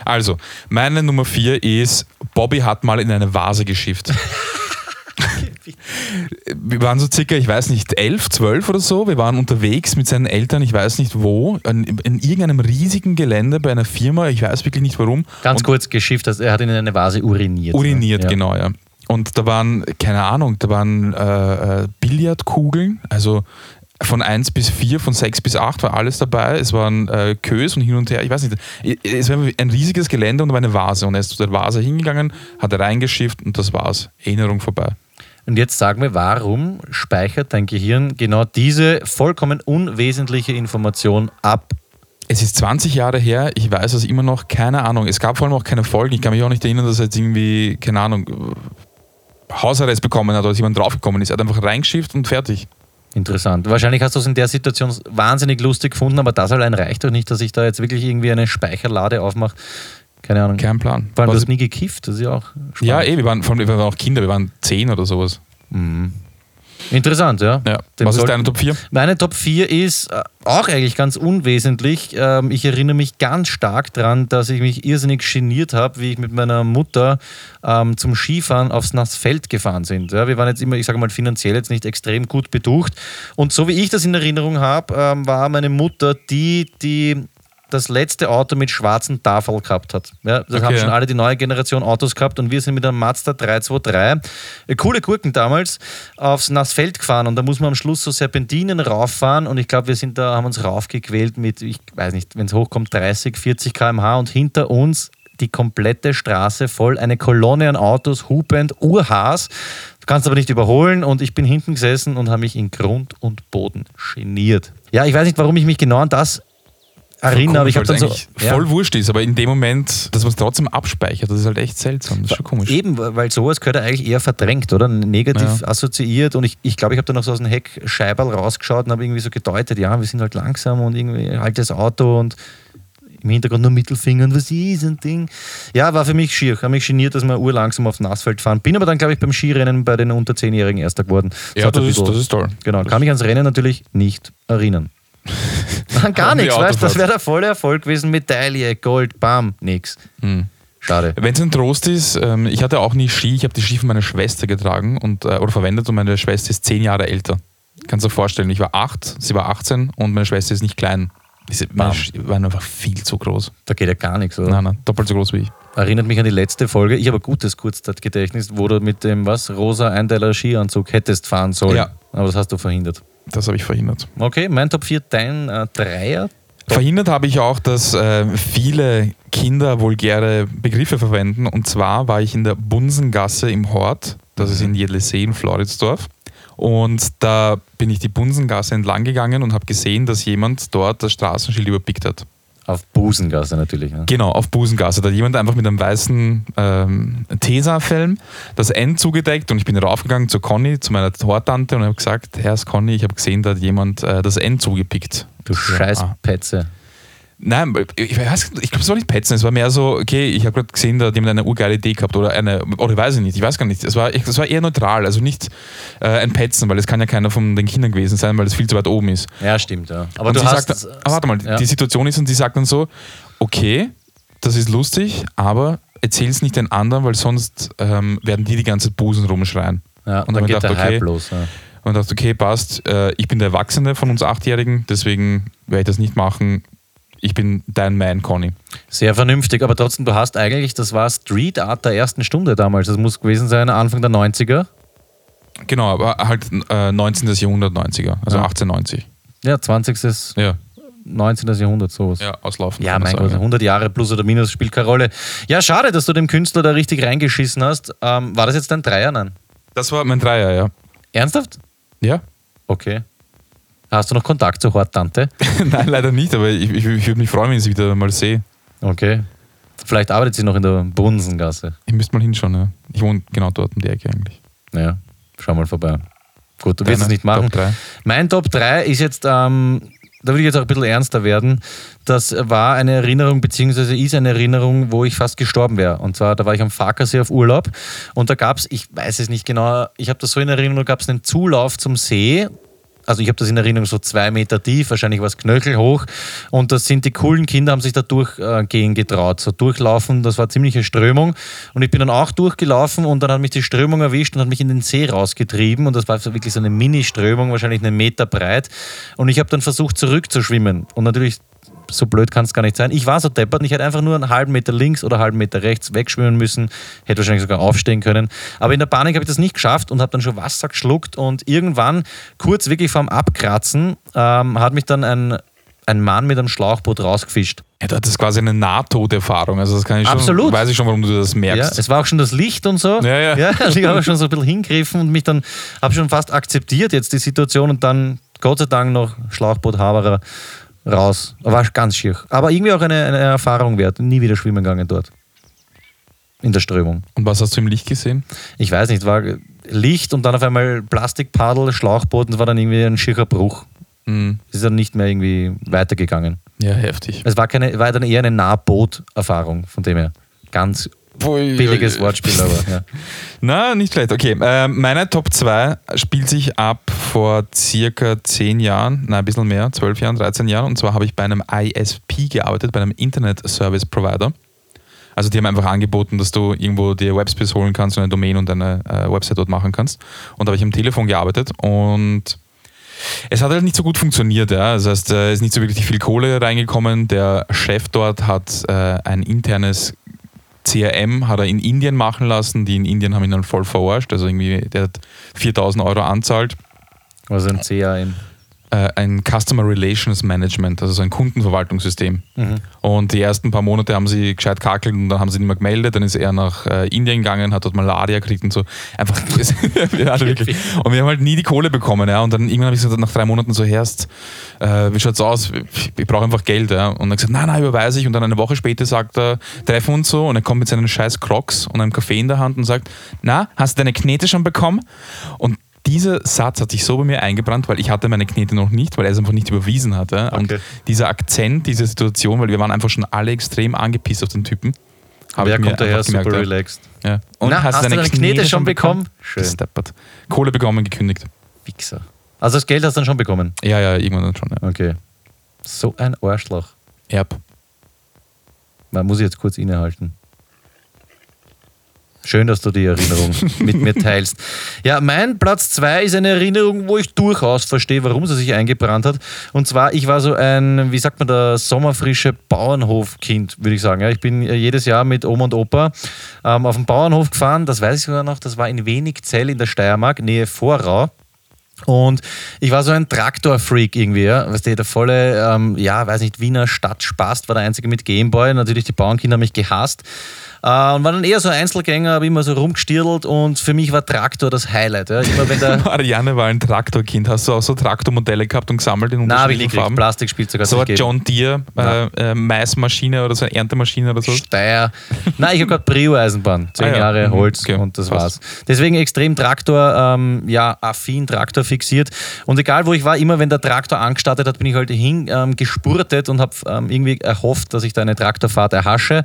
Also, meine Nummer vier ist, Bobby hat mal in eine Vase geschifft. Wir waren so circa, ich weiß nicht, elf, zwölf oder so. Wir waren unterwegs mit seinen Eltern, ich weiß nicht wo, in, in irgendeinem riesigen Gelände bei einer Firma, ich weiß wirklich nicht warum. Ganz Und kurz geschifft, er hat in eine Vase uriniert. uriniert? Ja. genau, ja. Und da waren, keine Ahnung, da waren äh, äh, Billardkugeln, also von 1 bis 4, von 6 bis 8 war alles dabei. Es waren äh, Kös und hin und her. Ich weiß nicht. Es war ein riesiges Gelände und da war eine Vase. Und er ist zu der Vase hingegangen, hat reingeschifft und das war's. Erinnerung vorbei. Und jetzt sag mir, warum speichert dein Gehirn genau diese vollkommen unwesentliche Information ab? Es ist 20 Jahre her, ich weiß es immer noch, keine Ahnung. Es gab vor allem auch keine Folgen. Ich kann mich auch nicht erinnern, dass er jetzt irgendwie, keine Ahnung, Hausarrest bekommen hat oder dass jemand draufgekommen ist. Er hat einfach reingeschifft und fertig. Interessant. Wahrscheinlich hast du es in der Situation wahnsinnig lustig gefunden, aber das allein reicht doch nicht, dass ich da jetzt wirklich irgendwie eine Speicherlade aufmache. Keine Ahnung. Kein Plan. Vor allem, du hast nie gekifft, das ist ja auch spannend. ja, eh, wir waren, vor allem, wir waren auch Kinder, wir waren 10 oder sowas. Interessant, ja. Ja. Was ist deine Top 4? Meine Top 4 ist äh, auch eigentlich ganz unwesentlich. Ähm, ich erinnere mich ganz stark daran, dass ich mich irrsinnig geniert habe, wie ich mit meiner Mutter ähm, zum Skifahren aufs Nassfeld gefahren sind. Ja, wir waren jetzt immer, ich sage mal, finanziell jetzt nicht extrem gut betucht. Und so wie ich das in Erinnerung habe, ähm, war meine Mutter die, die das letzte Auto mit schwarzen Tafel gehabt hat. Ja, das Okay, haben schon ja. alle die neue Generation Autos gehabt und wir sind mit einem Mazda 323, äh, coole Gurken damals, aufs Nassfeld gefahren und da muss man am Schluss so Serpentinen rauffahren und ich glaube, wir sind da, haben uns raufgequält mit, ich weiß nicht, wenn es hochkommt, 30, 40 km/h und hinter uns die komplette Straße voll, eine Kolonne an Autos, hupend, urhaß. Du kannst aber nicht überholen und ich bin hinten gesessen und habe mich in Grund und Boden geniert. Ja, ich weiß nicht, warum ich mich genau an das erinnere, aber ich habe Komisch, dann so... es eigentlich voll wurscht ist, aber in dem Moment, dass man es trotzdem abspeichert, das ist halt echt seltsam. Das ist schon komisch. Eben, weil sowas gehört ja eigentlich eher verdrängt, oder? Negativ assoziiert. Und ich glaube, ich, glaub, ich habe da noch so aus dem Heckscheiberl rausgeschaut und habe irgendwie so gedeutet, ja, wir sind halt langsam und irgendwie altes Auto und im Hintergrund nur Mittelfinger und was ist ein Ding. Ja, war für mich schier. Habe mich geniert, dass wir urlangsam aufs Nassfeld fahren. Bin aber dann, glaube ich, beim Skirennen bei den unter 10-Jährigen Erster geworden. Ja, hat ein das ist, das ist toll. Genau, kann mich ans Rennen natürlich nicht erinnern. Gar nichts, weißt du? Das wäre der volle Erfolg gewesen. Medaille, Gold, bam, nix. Hm. Schade. Wenn es ein Trost ist, ähm, ich hatte auch nie Ski, ich habe die Ski von meiner Schwester getragen und, äh, oder verwendet und meine Schwester ist zehn Jahre älter. Kannst du dir vorstellen, ich war acht, sie war 18 und meine Schwester ist nicht klein. Diese, waren einfach viel zu groß. Da geht ja gar nichts, oder? Nein, nein, doppelt so groß wie ich. Erinnert mich an die letzte Folge. Ich habe ein gutes Kurzzeitgedächtnis, wo du mit dem was rosa Einteiler Skianzug hättest fahren sollen. Ja. Aber das hast du verhindert. Das habe ich verhindert. Okay, mein Top 4, dein äh, Dreier. Verhindert habe ich auch, dass äh, viele Kinder vulgäre Begriffe verwenden. Und zwar war ich in der Bunsengasse im Hort, das ist in Jedlesee in Floridsdorf. Und da bin ich die Bunsengasse entlang gegangen und habe gesehen, dass jemand dort das Straßenschild überpickt hat. Auf Busengasse natürlich. Ne? Genau, auf Busengasse. Da hat jemand einfach mit einem weißen ähm, Tesafilm das N zugedeckt und ich bin raufgegangen zu Conny, zu meiner Tortante und habe gesagt, Herr ist Conny, ich habe gesehen, da hat jemand äh, das N zugepickt. Du Ja, scheiß ah. Petze. Nein, ich, weiß, ich glaube, es war nicht Petzen, es war mehr so, okay, ich habe gerade gesehen, da hat jemand eine urgeile Idee gehabt oder eine, oder weiß ich nicht, ich weiß gar nicht. Es war, es war eher neutral, also nicht äh, ein Petzen, weil es kann ja keiner von den Kindern gewesen sein, weil es viel zu weit oben ist. Ja, stimmt, ja. Aber und du sie hast. sagt, ah, warte mal, ja. die Situation ist und sie sagt dann so, okay, das ist lustig, aber erzähl es nicht den anderen, weil sonst ähm, werden die die ganze Zeit Busen rumschreien. ja, und dann geht gedacht, der okay. Hype los. Ja. Und dachte, okay, passt, äh, ich bin der Erwachsene von uns Achtjährigen, deswegen werde ich das nicht machen. Ich bin dein Man, Conny. Sehr vernünftig, aber trotzdem, du hast eigentlich, das war Street Art der ersten Stunde damals. Das muss gewesen sein, Anfang der 90er. Genau, aber halt äh, 19. Jahrhundert, 90er, also Ja. 1890. Ja, 20. Ja, 19. Jahrhundert, sowas. ja auslaufen. Ja, mein Gott, 100 Jahre plus oder minus spielt keine Rolle. Ja, schade, dass du dem Künstler da richtig reingeschissen hast. Ähm, war das jetzt dein Dreier? Nein. Das war mein Dreier, ja. Ernsthaft? Ja? Okay. Hast du noch Kontakt zur Horttante? Nein, leider nicht, aber ich, ich, ich würde mich freuen, wenn ich sie wieder mal sehe. Okay. Vielleicht arbeitet sie noch in der Bunsengasse. Ich müsste mal hinschauen, ja. Ich wohne genau dort um die Ecke eigentlich. Ja, schau mal vorbei. Gut, du wirst es Deine nicht machen. Top? Mein Top 3 ist jetzt, ähm, da will ich jetzt auch ein bisschen ernster werden. Das war eine Erinnerung, beziehungsweise ist eine Erinnerung, wo ich fast gestorben wäre. Und zwar, da war ich am Farkasee auf Urlaub und da gab es, ich weiß es nicht genau, ich habe das so in Erinnerung, da gab es einen Zulauf zum See also ich habe das in Erinnerung, so zwei Meter tief, wahrscheinlich was knöchelhoch. Und das sind die coolen Kinder, haben sich da durchgehen getraut, so durchlaufen. Das war ziemliche Strömung. Und ich bin dann auch durchgelaufen und dann hat mich die Strömung erwischt und hat mich in den See rausgetrieben. Und das war wirklich so eine Mini-Strömung, wahrscheinlich einen Meter breit. Und ich habe dann versucht, zurückzuschwimmen. Und natürlich so blöd kann es gar nicht sein. Ich war so deppert und ich hätte einfach nur einen halben Meter links oder einen halben Meter rechts wegschwimmen müssen, hätte wahrscheinlich sogar aufstehen können. Aber in der Panik habe ich das nicht geschafft und habe dann schon Wasser geschluckt und irgendwann, kurz wirklich vorm Abkratzen, ähm, hat mich dann ein, ein Mann mit einem Schlauchboot rausgefischt. Ja, das ist quasi eine Nahtoderfahrung. Also das kann ich schon, Absolut. weiß ich schon, warum du das Ja, merkst. es war auch schon das Licht und so. Ja, ja. also ich habe schon so ein bisschen hingegriffen und mich dann, habe schon fast akzeptiert jetzt die Situation und dann Gott sei Dank noch Schlauchboot-Haberer raus. War ganz schier. Aber irgendwie auch eine, eine Erfahrung wert. Nie wieder schwimmen gegangen dort. In der Strömung. Und was hast du im Licht gesehen? Ich weiß nicht, war Licht und dann auf einmal Plastikpaddel, Schlauchboot und war dann irgendwie ein schierer Bruch. Mhm. Ist dann nicht mehr irgendwie weitergegangen. Ja, heftig. Es war, keine, war dann eher eine Nahboot-Erfahrung, von dem her. Ganz billiges Wortspiel, aber ja. Na, nicht schlecht. Okay, äh, meine Top 2 spielt sich ab vor circa 10 Jahren, nein, ein bisschen mehr, 12 Jahren, 13 Jahren. Und zwar habe ich bei einem ISP gearbeitet, bei einem Internet Service Provider. Also die haben einfach angeboten, dass du irgendwo dir Webspace holen kannst und eine Domain und eine äh, Website dort machen kannst. Und da habe ich am Telefon gearbeitet und es hat halt nicht so gut funktioniert. Ja. Das heißt, äh, es ist nicht so wirklich viel Kohle reingekommen. Der Chef dort hat äh, ein internes CRM hat er in Indien machen lassen. Die in Indien haben ihn dann voll verarscht. Also irgendwie, der hat 4000 Euro anzahlt. Also ein CAM. Äh, ein Customer Relations Management, also so ein Kundenverwaltungssystem. Und die ersten paar Monate haben sie gescheit kakelt und dann haben sie nicht mehr gemeldet. Dann ist er nach äh, Indien gegangen, hat dort Malaria gekriegt und so. Einfach. ja, wirklich. Und wir haben halt nie die Kohle bekommen. Ja. Und dann irgendwann habe ich gesagt, nach drei Monaten so, Herst, äh, wie schaut's aus? Ich brauche einfach Geld. Ja. Und dann gesagt, nein, nein, überweise ich. Und dann eine Woche später sagt er, treffen uns so. Und er kommt mit seinen scheiß Crocs und einem Kaffee in der Hand und sagt, na, hast du deine Knete schon bekommen? Und dieser Satz hat sich so bei mir eingebrannt, weil ich hatte meine Knete noch nicht, weil er es einfach nicht überwiesen hatte. Und Okay. dieser Akzent, diese Situation, weil wir waren einfach schon alle extrem angepisst auf den Typen. Aber er kommt daher super gemerkt, relaxed. Ja. Und Na, hast du deine Knete schon bekommen? Schön. Gesteppert. Kohle bekommen, gekündigt. Wichser. Also das Geld hast du dann schon bekommen. Ja, ja, irgendwann dann schon. Ja. Okay. So ein Arschloch. Erb. Man muss ich jetzt kurz innehalten. Schön, dass du die Erinnerung mit mir teilst. Ja, mein Platz 2 ist eine Erinnerung, wo ich durchaus verstehe, warum sie sich eingebrannt hat. Und zwar, ich war so ein, wie sagt man da, sommerfrische Bauernhofkind, würde ich sagen. Ja, ich bin äh, jedes Jahr mit Oma und Opa ähm, auf den Bauernhof gefahren. Das weiß ich sogar noch. Das war in Wenigzell in der Steiermark, Nähe Vorrau. Und ich war so ein Traktor-Freak irgendwie, ja. Weißt du, der volle, ähm, ja, weiß nicht, Wiener Stadtspast war der einzige mit Gameboy. Natürlich, die Bauernkinder haben mich gehasst. Äh, und war dann eher so Einzelgänger, habe immer so rumgestirtelt und für mich war Traktor das Highlight. Ja. Immer wenn der. Marianne war ein Traktorkind. Hast du auch so Traktormodelle gehabt und gesammelt in unterschiedlichen gekriegt. Farben? Plastikspielzeug hat So eine. John Deere äh, äh, Maismaschine oder so eine Erntemaschine oder so. Steyr. Nein, ich habe gerade Prio-Eisenbahn. Zehn Ah ja. Jahre Mhm. Holz Okay. und das Passt. war's. Deswegen extrem Traktor, ähm, ja, affin, Traktor fixiert. Und egal wo ich war, immer wenn der Traktor angestartet hat, bin ich halt hin ähm, gespurtet und habe ähm, irgendwie erhofft, dass ich da eine Traktorfahrt erhasche.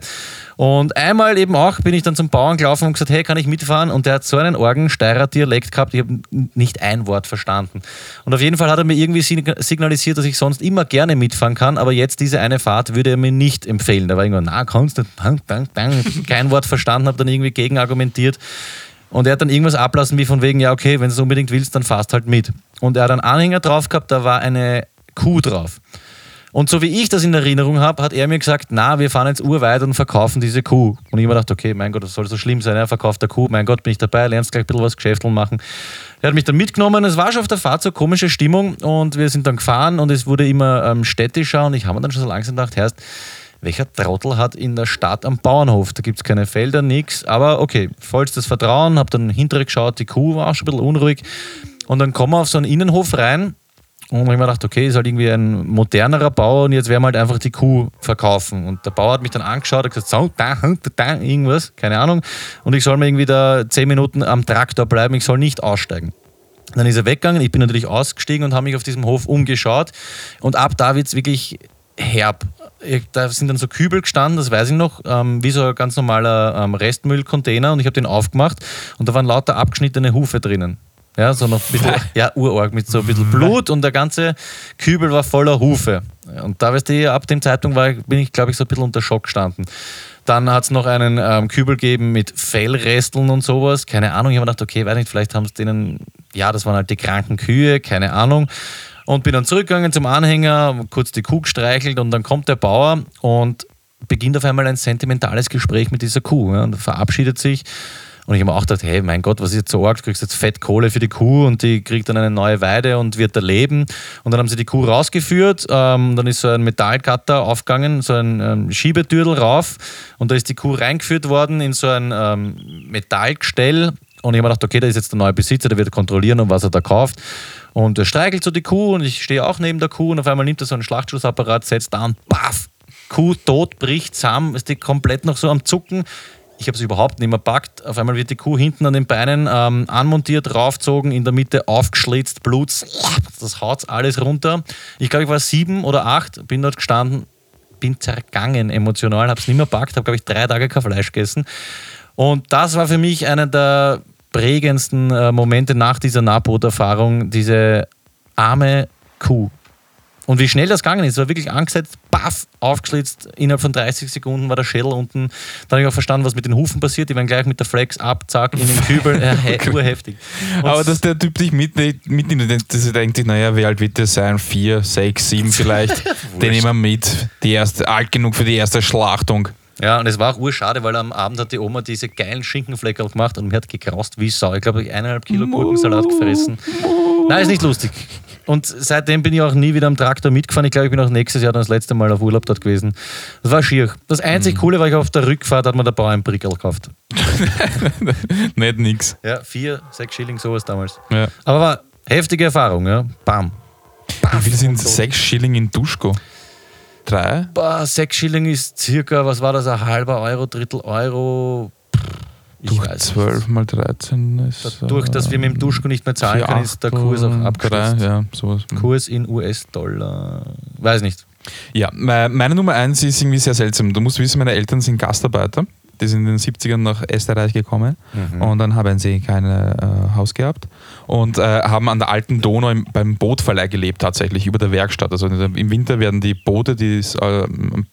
Und einmal eben auch bin ich dann zum Bauern gelaufen und gesagt, hey, kann ich mitfahren? Und der hat so einen Orgen Steirer Dialekt gehabt, ich habe nicht ein Wort verstanden. Und auf jeden Fall hat er mir irgendwie sign- signalisiert, dass ich sonst immer gerne mitfahren kann, aber jetzt diese eine Fahrt würde er mir nicht empfehlen. Da war irgendwann, na, kannst du, bang, bang, bang. kein Wort verstanden, habe dann irgendwie gegenargumentiert. Und er hat dann irgendwas ablassen wie von wegen, ja, okay, wenn du es unbedingt willst, dann fahrst halt mit. Und er hat einen Anhänger drauf gehabt, da war eine Kuh drauf. Und so wie ich das in Erinnerung habe, hat er mir gesagt, na, wir fahren jetzt urweit und verkaufen diese Kuh. Und ich mir gedacht, okay, mein Gott, das soll so schlimm sein, er verkauft der Kuh, mein Gott, bin ich dabei, lernst gleich ein bisschen was Geschäfteln machen. Er hat mich dann mitgenommen, es war schon auf der Fahrt so komische Stimmung und wir sind dann gefahren und es wurde immer ähm, städtischer und ich habe mir dann schon so langsam gedacht, Herrst, welcher Trottel hat in der Stadt am Bauernhof? Da gibt es keine Felder, nichts. Aber okay, vollstes Vertrauen, habe dann hinterher geschaut, die Kuh war auch schon ein bisschen unruhig. Und dann kommen wir auf so einen Innenhof rein und ich mir gedacht, okay, ist halt irgendwie ein modernerer Bau und jetzt werden wir halt einfach die Kuh verkaufen. Und der Bauer hat mich dann angeschaut und gesagt, so, da, da, irgendwas, keine Ahnung. Und ich soll mir irgendwie da zehn Minuten am Traktor bleiben, ich soll nicht aussteigen. Dann ist er weggegangen, ich bin natürlich ausgestiegen und habe mich auf diesem Hof umgeschaut. Und ab da wird es wirklich herb. Da sind dann so Kübel gestanden, das weiß ich noch, ähm, wie so ein ganz normaler ähm, Restmüllcontainer und ich habe den aufgemacht und da waren lauter abgeschnittene Hufe drinnen. Ja, so noch ein bisschen, ja, urorg mit so ein bisschen Blut und der ganze Kübel war voller Hufe. Und da weißt du, ab dem Zeitpunkt war, bin ich, glaube ich, so ein bisschen unter Schock gestanden. Dann hat es noch einen ähm, Kübel gegeben mit Fellresteln und sowas. Keine Ahnung. Ich habe mir gedacht, okay, weiß nicht, vielleicht haben es denen, ja, das waren halt die kranken Kühe, keine Ahnung. Und bin dann zurückgegangen zum Anhänger, kurz die Kuh gestreichelt und dann kommt der Bauer und beginnt auf einmal ein sentimentales Gespräch mit dieser Kuh ja, und verabschiedet sich. Und ich habe mir auch gedacht, hey, mein Gott, was ist jetzt so arg? Du kriegst jetzt Fettkohle für die Kuh und die kriegt dann eine neue Weide und wird da leben. Und dann haben sie die Kuh rausgeführt, ähm, dann ist so ein Metallcutter aufgegangen, so ein ähm, Schiebetürdel rauf und da ist die Kuh reingeführt worden in so ein ähm, Metallgestell. Und ich habe mir gedacht, okay, da ist jetzt der neue Besitzer, der wird kontrollieren, um was er da kauft. Und er streichelt so die Kuh und ich stehe auch neben der Kuh und auf einmal nimmt er so einen Schlachtschussapparat, setzt da und baff, Kuh tot, bricht zusammen, ist die komplett noch so am Zucken. Ich habe es überhaupt nicht mehr packt. Auf einmal wird die Kuh hinten an den Beinen ähm, anmontiert, raufgezogen, in der Mitte aufgeschlitzt, Blut, das haut alles runter. Ich glaube, ich war sieben oder acht, bin dort gestanden, bin zergangen emotional, habe es nicht mehr packt, habe, glaube ich, drei Tage kein Fleisch gegessen. Und das war für mich einer der prägendsten äh, Momente nach dieser Nahboot-Erfahrung, diese arme Kuh. Und wie schnell das gegangen ist, war wirklich angesetzt, baff, aufgeschlitzt, innerhalb von 30 Sekunden war der Schädel unten. Dann habe ich auch verstanden, was mit den Hufen passiert. Die werden gleich mit der Flex ab, zack, in den Kübel. Äh, he- urheftig. Und Aber dass der Typ dich mitnimmt, mitnimmt dass er denkt sich, naja, wie alt wird der sein? Vier, sechs, sieben vielleicht. Den nehmen wir mit. Die erste, alt genug für die erste Schlachtung. Ja, und es war auch urschade, weil am Abend hat die Oma diese geilen Schinkenfleckerl gemacht und mir hat gekraust wie Sau. Ich glaube, ich habe eineinhalb Kilo Gurkensalat gefressen. Nein, ist nicht lustig. Und seitdem bin ich auch nie wieder am Traktor mitgefahren. Ich glaube, ich bin auch nächstes Jahr dann das letzte Mal auf Urlaub dort gewesen. Das war schier. Das einzig Coole war, ich auf der Rückfahrt hat mir der Bauer ein Prickel gekauft. Nicht nix. Ja, vier, sechs Schilling, sowas damals. Ja. Aber war heftige Erfahrung, ja. Bam. Wie viel sind sechs Schilling in Duschko? Drei? Boah, sechs Schilling ist circa, was war das, ein halber Euro, Drittel Euro. Pff, Ich Durch weiß 12 mal 13 ist. Dadurch, dass wir mit dem Duschko nicht mehr zahlen können, ist der Kurs auch abgestürzt. Ja, sowas. Kurs in US-Dollar. Weiß nicht. Ja, me- meine Nummer eins ist irgendwie sehr seltsam. Du musst wissen, meine Eltern sind Gastarbeiter. Die sind in den 70ern nach Österreich gekommen und dann haben sie kein äh, Haus gehabt und äh, haben an der alten Donau im, beim Bootverleih gelebt, tatsächlich über der Werkstatt. Also im Winter werden die Boote, die es äh,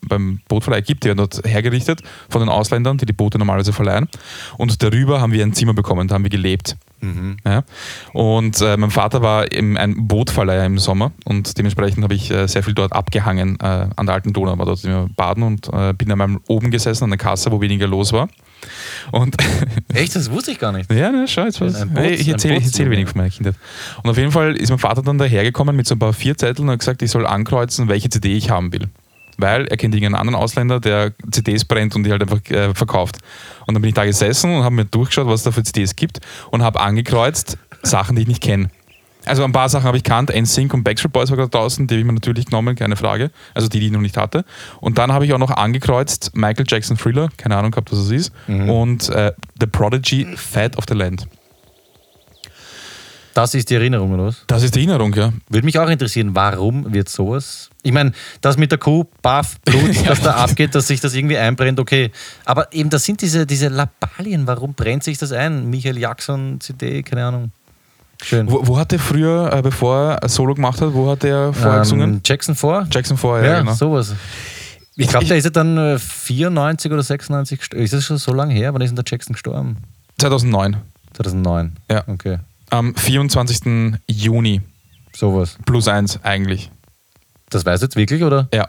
beim Bootverleih gibt, die werden dort hergerichtet von den Ausländern, die die Boote normalerweise verleihen. Und darüber haben wir ein Zimmer bekommen, da haben wir gelebt. Ja. Und äh, mein Vater war im, ein Bootverleiher im Sommer und dementsprechend habe ich äh, sehr viel dort abgehangen äh, an der alten Donau, war dort immer baden und äh, bin einmal oben gesessen an der Kasse, wo weniger los war. Und Echt? Das wusste ich gar nicht. ja, ne, schau jetzt was. Hey, ich erzähle erzähl wenig von meiner Kindheit. Und auf jeden Fall ist mein Vater dann dahergekommen mit so ein paar Vierzetteln und hat gesagt, ich soll ankreuzen, welche CD ich haben will. Weil er kennt irgendeinen anderen Ausländer, der CDs brennt und die halt einfach äh, verkauft. Und dann bin ich da gesessen und habe mir durchgeschaut, was es da für CDs gibt und habe angekreuzt Sachen, die ich nicht kenne. Also ein paar Sachen habe ich kannt, NSYNC und Backstreet Boys war gerade draußen, die habe ich mir natürlich genommen, keine Frage. Also die, die ich noch nicht hatte. Und dann habe ich auch noch angekreuzt Michael Jackson Thriller, keine Ahnung gehabt, was das ist. Und äh, The Prodigy Fat of the Land. Das ist die Erinnerung, oder was? Das ist die Erinnerung, ja. Würde mich auch interessieren, warum wird sowas? Ich meine, das mit der Kuh, baff, Blut, dass da abgeht, dass sich das irgendwie einbrennt, okay. Aber eben, das sind diese, diese Lappalien. Warum brennt sich das ein? Michael Jackson, CD, keine Ahnung. Schön. Wo, wo hat er früher, äh, bevor er Solo gemacht hat, wo hat er vorher gesungen? ähm, Jackson 4? Jackson vorher, Ja, genau. sowas. Ich glaube, der ist ja dann äh, 94 oder 96 gestorben. Ist das schon so lange her? Wann ist denn der Jackson gestorben? 2009. 2009. Ja. Okay. Am 24. Juni. Sowas. Plus eins eigentlich. Das weißt du jetzt wirklich, oder? Ja.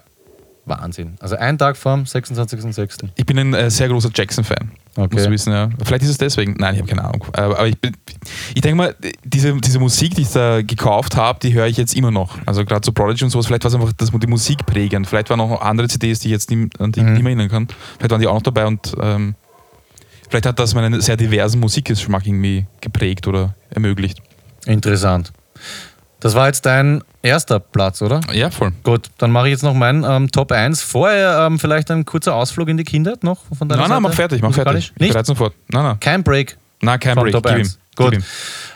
Wahnsinn. Also ein Tag vorm 26.06. Ich bin ein äh, sehr großer Jackson-Fan. Okay. Musst du wissen, ja. Vielleicht ist es deswegen. Nein, ich habe keine Ahnung. Aber ich, bin- ich denke mal, diese, diese Musik, die ich da gekauft habe, die höre ich jetzt immer noch. Also gerade so Prodigy und sowas, vielleicht war es einfach das, die Musik prägend. Vielleicht waren noch andere CDs, die ich jetzt nie, an die Mhm. nicht mehr erinnern kann. Vielleicht waren die auch noch dabei und ähm, vielleicht hat das meinen sehr diversen Musikgeschmack irgendwie geprägt oder ermöglicht. Interessant. Das war jetzt dein erster Platz, oder? Ja, voll. Gut, dann mache ich jetzt noch meinen ähm, Top 1. Vorher ähm, vielleicht ein kurzer Ausflug in die Kindheit noch von deiner Nein, nein, Seite? mach fertig, mach fertig. Ich Nicht? bereite sofort. Nein, nein. Kein Break. Nein, kein Break. Top Gib ihm. 1. Gut. Gib ihm.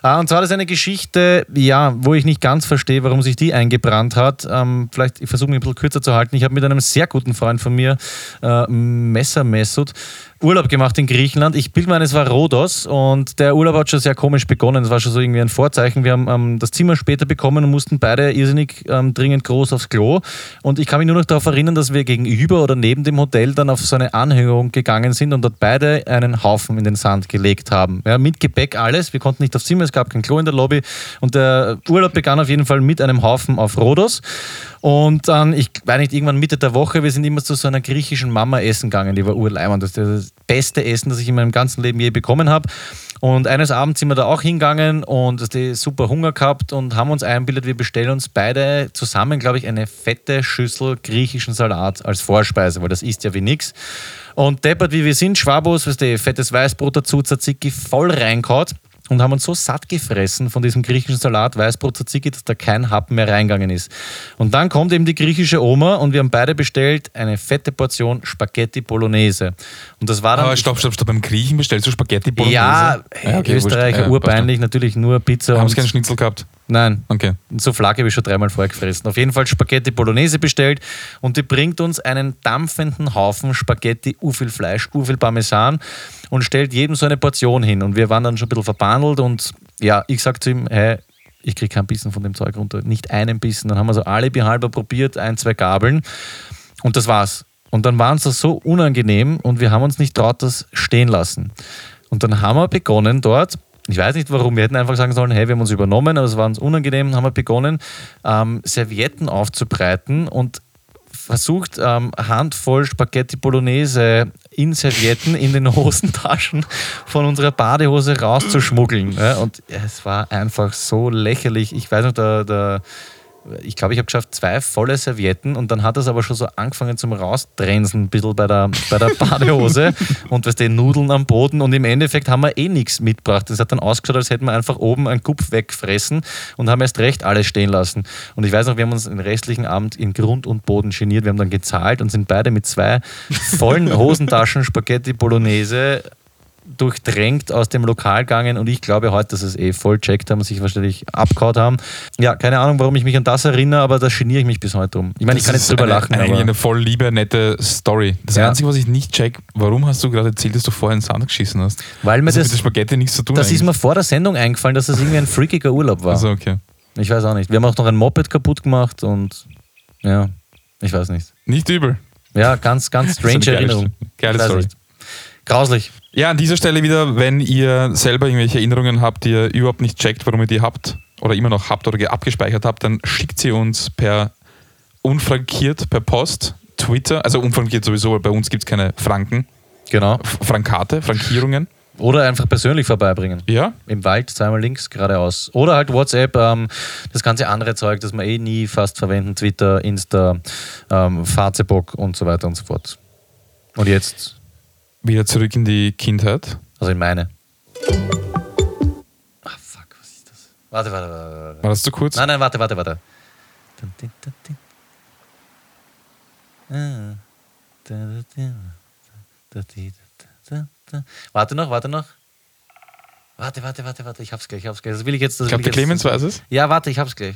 Ah, und zwar das ist eine Geschichte, ja, wo ich nicht ganz verstehe, warum sich die eingebrannt hat. Ähm, vielleicht, ich versuche mich ein bisschen kürzer zu halten. Ich habe mit einem sehr guten Freund von mir, äh, Messer Messut, Urlaub gemacht in Griechenland. Ich bilde mir, es war Rhodos und der Urlaub hat schon sehr komisch begonnen. Es war schon so irgendwie ein Vorzeichen. Wir haben ähm, das Zimmer später bekommen und mussten beide irrsinnig ähm, dringend groß aufs Klo. Und ich kann mich nur noch darauf erinnern, dass wir gegenüber oder neben dem Hotel dann auf so eine Anhörung gegangen sind und dort beide einen Haufen in den Sand gelegt haben. Ja, mit Gepäck alles. Wir konnten nicht aufs Zimmer, es gab kein Klo in der Lobby. Und der Urlaub begann auf jeden Fall mit einem Haufen auf Rhodos. Und dann, ich weiß nicht, irgendwann Mitte der Woche, wir sind immer zu so einer griechischen Mama essen gegangen, die war urleimend. Das ist beste Essen, das ich in meinem ganzen Leben je bekommen habe. Und eines Abends sind wir da auch hingegangen und die super Hunger gehabt und haben uns einbildet, wir bestellen uns beide zusammen, glaube ich, eine fette Schüssel griechischen Salat als Vorspeise, weil das isst ja wie nix. Und deppert wie wir sind, Schwabos, weißt du, fettes Weißbrot dazu, Tzatziki voll reinkaut und haben uns so satt gefressen von diesem griechischen Salat, Weißbrot, Tzatziki, dass da kein Happen mehr reingegangen ist. Und dann kommt eben die griechische Oma und wir haben beide bestellt eine fette Portion Spaghetti Bolognese. Und das war dann. Aber stopp, stopp, stopp. Beim Griechen bestellst du Spaghetti Bolognese? ja, Ja, okay, Österreicher. Ja, urpeinlich, natürlich nur Pizza. Haben sie keinen Schnitzel gehabt? Nein, Okay. so Flagge habe ich schon dreimal vorher gefressen. Auf jeden Fall Spaghetti Bolognese bestellt und die bringt uns einen dampfenden Haufen Spaghetti, u viel Fleisch, u viel Parmesan und stellt jedem so eine Portion hin. Und wir waren dann schon ein bisschen verbandelt und ja, ich sag zu ihm, hey, ich kriege keinen Bissen von dem Zeug runter, nicht einen Bissen. Dann haben wir so alibi halber probiert, ein, zwei Gabeln und das war's. Und dann war uns das so unangenehm und wir haben uns nicht traut, das stehen lassen. Und dann haben wir begonnen dort, ich weiß nicht warum, wir hätten einfach sagen sollen, hey, wir haben uns übernommen, aber es war uns unangenehm, haben wir begonnen, ähm, Servietten aufzubreiten und versucht, ähm, Handvoll Spaghetti Bolognese in Servietten in den Hosentaschen von unserer Badehose rauszuschmuggeln. Ja, und es war einfach so lächerlich. Ich weiß noch, der, der ich glaube, ich habe geschafft zwei volle Servietten und dann hat es aber schon so angefangen zum Rausdränsen, ein bisschen bei der, bei der Badehose und was die Nudeln am Boden und im Endeffekt haben wir eh nichts mitgebracht. Das hat dann ausgeschaut, als hätten wir einfach oben einen Kupf weggefressen und haben erst recht alles stehen lassen. Und ich weiß noch, wir haben uns den restlichen Abend in Grund und Boden geniert. Wir haben dann gezahlt und sind beide mit zwei vollen Hosentaschen Spaghetti Bolognese durchdrängt aus dem Lokal gegangen und ich glaube heute, dass es eh voll checkt haben und sich wahrscheinlich abgehauen haben. Ja, keine Ahnung, warum ich mich an das erinnere, aber da geniere ich mich bis heute drum. Ich meine, ich kann jetzt ist drüber eine, lachen, Eigentlich aber eine voll liebe, nette Story. Das Ja. Einzige, was ich nicht check, warum hast du gerade erzählt, dass du vorher in den Sand geschissen hast? weil mir Das hat das, mit der Spaghetti nichts zu tun. das ist eigentlich. mir vor der Sendung eingefallen, dass das irgendwie ein freakiger Urlaub war. Also, okay. Ich weiß auch nicht. Wir haben auch noch ein Moped kaputt gemacht und ja, ich weiß nicht. Nicht übel. Ja, ganz, ganz ist eine strange Erinnerung. Geile Story. nicht. Grauslich. Ja, an dieser Stelle wieder, wenn ihr selber irgendwelche Erinnerungen habt, die ihr überhaupt nicht checkt, warum ihr die habt oder immer noch habt oder ge- abgespeichert habt, dann schickt sie uns per unfrankiert per Post, Twitter, also unfrankiert sowieso, weil bei uns gibt es keine Franken, Genau. Frankate, Frankierungen. Oder einfach persönlich vorbeibringen. Ja, Im Wald, zweimal links, geradeaus. Oder halt WhatsApp, ähm, das ganze andere Zeug, das wir eh nie fast verwenden, Twitter, Insta, ähm, Facebook und so weiter und so fort. Und jetzt, wieder zurück in die Kindheit. also in meine. Ah, fuck, was ist das? Warte, warte, warte. warte. War das zu kurz? Nein, nein, warte, warte, warte. Warte noch, warte noch. Warte, warte, warte, warte, ich hab's gleich, ich hab's gleich. Das will ich jetzt. Das ich glaube, der Clemens weiß es. Ja, warte, ich hab's gleich.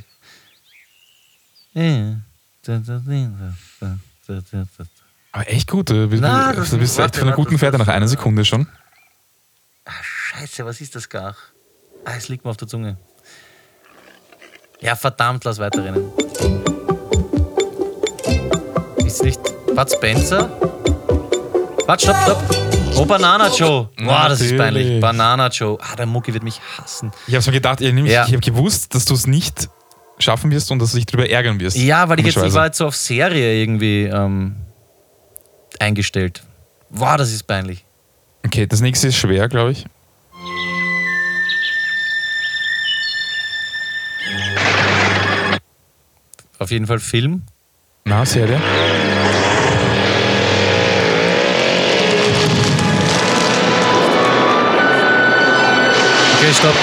Aber echt gut. Du bist, Na, du bist echt von einer guten Fährte nach einer Sekunde schon. Ah, scheiße, was ist das gar? Ah, es liegt mir auf der Zunge. Ja, verdammt, lass weiterrennen. Ist nicht Bud Spencer? Warte, stopp, stopp. Oh, Banana Joe. Boah, das ist peinlich. Banana Joe. Ah, der Mucki wird mich hassen. Ich habe mir gedacht, ich, Ja. ich habe gewusst, dass du es nicht schaffen wirst und dass du dich darüber ärgern wirst. Ja, weil ich jetzt, ich war jetzt so auf Serie irgendwie ähm, eingestellt. Boah, das ist peinlich. Okay, das nächste ist schwer, glaube ich. Auf jeden Fall Film. Na, Serie. Okay, stopp.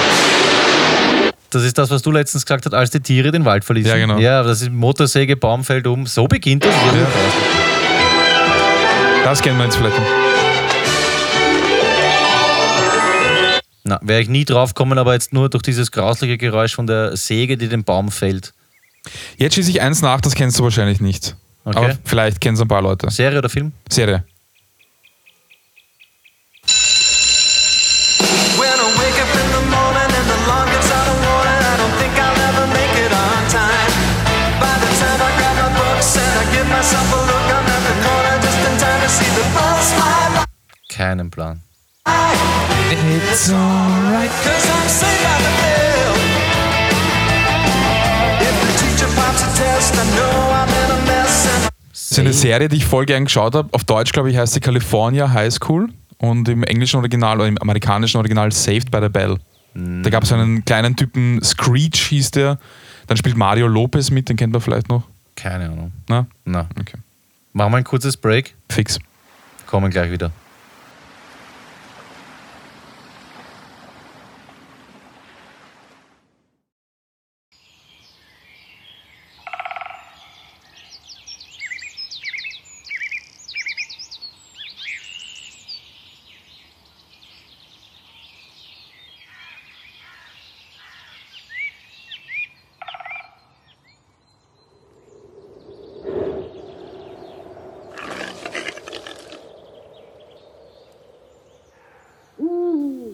Das ist das, was du letztens gesagt hast, als die Tiere den Wald verließen. Ja, genau. Ja, das ist Motorsäge, Baum fällt um. So beginnt das. Ja. Das kennen wir jetzt vielleicht. Na, wäre ich nie drauf kommen, aber jetzt nur durch dieses grausliche Geräusch von der Säge, die den Baum fällt. Jetzt schieße ich eins nach, das kennst du wahrscheinlich nicht. Okay. Aber vielleicht kennen es ein paar Leute. Serie oder Film? Serie. Keinen Plan. It's alright. Cause I'm saved by the bell. If the teacher pops a test, I know I'm in a mess. And Das ist eine Serie, die ich voll gern geschaut habe. Auf Deutsch, glaube ich, heißt sie California High School. Und im englischen Original oder im amerikanischen Original Saved by the Bell. Da gab es einen kleinen Typen, Screech hieß der. Dann spielt Mario Lopez mit, den kennt man vielleicht noch. Keine Ahnung. Na? Na, Okay. machen wir ein kurzes Break. Fix. Kommen gleich wieder.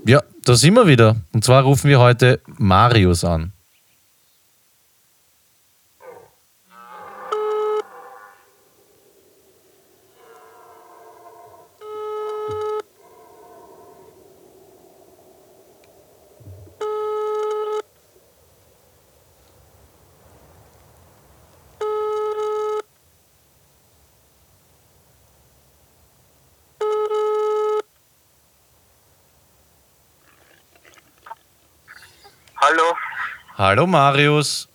Ja, da sind wir wieder. Und zwar rufen wir heute Marius an. Hallo, Hallo Marius.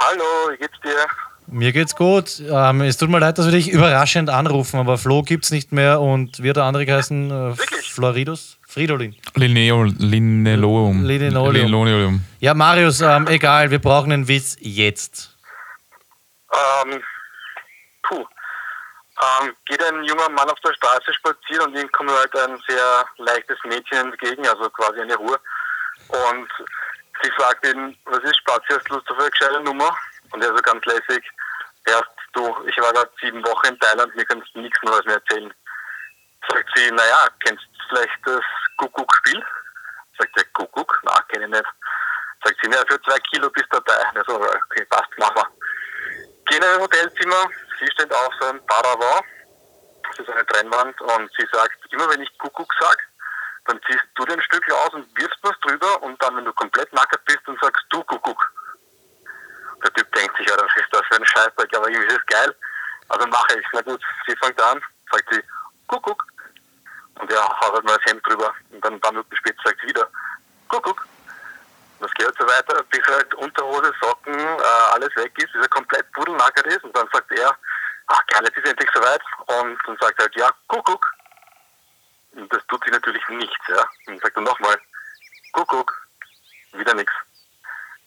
hallo, wie geht's dir? Mir geht's gut. Ähm, es tut mir leid, dass wir dich überraschend anrufen, aber Flo gibt's nicht mehr und wie hat der andere geheißen? Äh, Wirklich? Floridus? Fridolin. Lineo, Lineloum. Linoleum. Linoleum. Ja, Marius, ähm, egal, wir brauchen einen Witz jetzt. Ähm, puh. Ähm, geht ein junger Mann auf der Straße spazieren und ihm kommt halt ein sehr leichtes Mädchen entgegen, also quasi eine Ruhe. Und sie fragt ihn, was ist Spazi, hast du Lust auf eine gescheite Nummer? Und er so ganz lässig, erst du, ich war gerade sieben Wochen in Thailand, mir kannst du nichts Neues mehr erzählen. Sagt sie, naja, kennst du vielleicht das Kuckuck-Spiel? Sagt er, Kuckuck? Na, kenne ich nicht. Sagt sie, naja, für zwei Kilo bist du dabei. Er so, okay, passt, machen wir. Gehen in ein Hotelzimmer, sie steht auf so einem Paravent, das ist eine Trennwand, und sie sagt, immer wenn ich Kuckuck sag, dann ziehst du dir ein Stück aus und wirfst was drüber und dann, wenn du komplett nackert bist, dann sagst du Kuckuck. Der Typ denkt sich, ja, das ist das für ein Scheißdreck, aber irgendwie ist es geil. Also mache ich. Na gut, sie fängt an, sagt sie, Kuckuck. Und er haut halt mal das Hemd drüber. Und dann ein paar Minuten später sagt sie wieder, Kuckuck. Und das geht halt so weiter, bis halt Unterhose, Socken, äh, alles weg ist, bis er komplett pudelnackert ist. Und dann sagt er, ach geil, jetzt ist endlich soweit. Und dann sagt er halt, ja, Kuckuck. Und das tut sie natürlich nichts, ja. Und dann sagt er nochmal, Kuckuck. Wieder nichts.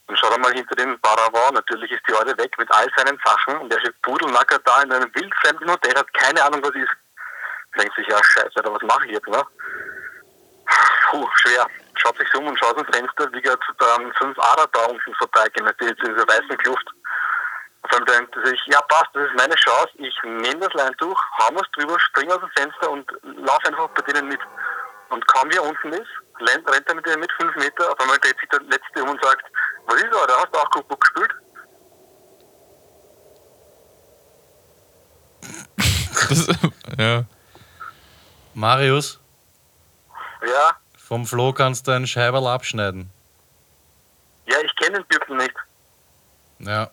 Dann schaut er mal hinter dem Paravent, natürlich ist die Leute weg mit all seinen Sachen und er steht pudelnackert da in einem wildfremden Hotel, hat keine Ahnung, was ist. Denkt sich, ja scheiße, Alter, was mache ich jetzt, ne? Puh, schwer. Schaut sich um und schaut dem Fenster, wie gerade ähm, fünf Ader da unten vorbeigehen, jetzt in dieser weißen Kluft. Auf einmal denkt er sich, ja passt, das ist meine Chance, ich nehme das Leintuch, hau was drüber, spring aus dem Fenster und lauf einfach bei denen mit. Und kaum wie er unten ist, rennt, rennt er mit denen mit fünf Meter, auf einmal dreht sich der Letzte um und sagt, was ist da, hast du auch Kuckuck gespielt? Das, ja. Marius, Ja, vom Flo kannst du ein Scheiberl abschneiden. ja, ich kenne den Typen nicht. Ja,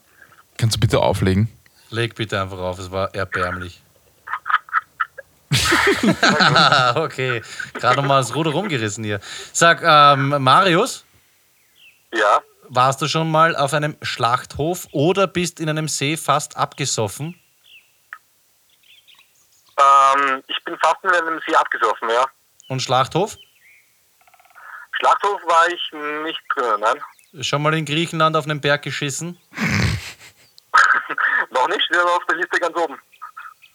Kannst du bitte auflegen? leg bitte einfach auf, es war erbärmlich. okay, gerade mal das Ruder rumgerissen hier. Sag, ähm, Marius, Ja, warst du schon mal auf einem Schlachthof oder bist in einem See fast abgesoffen? ähm, ich bin fast in einem See abgesoffen, ja. Und Schlachthof? Schlachthof war ich nicht drin, nein. Schon mal in Griechenland auf einem Berg geschissen? Noch nicht, wir sind auf der Liste ganz oben.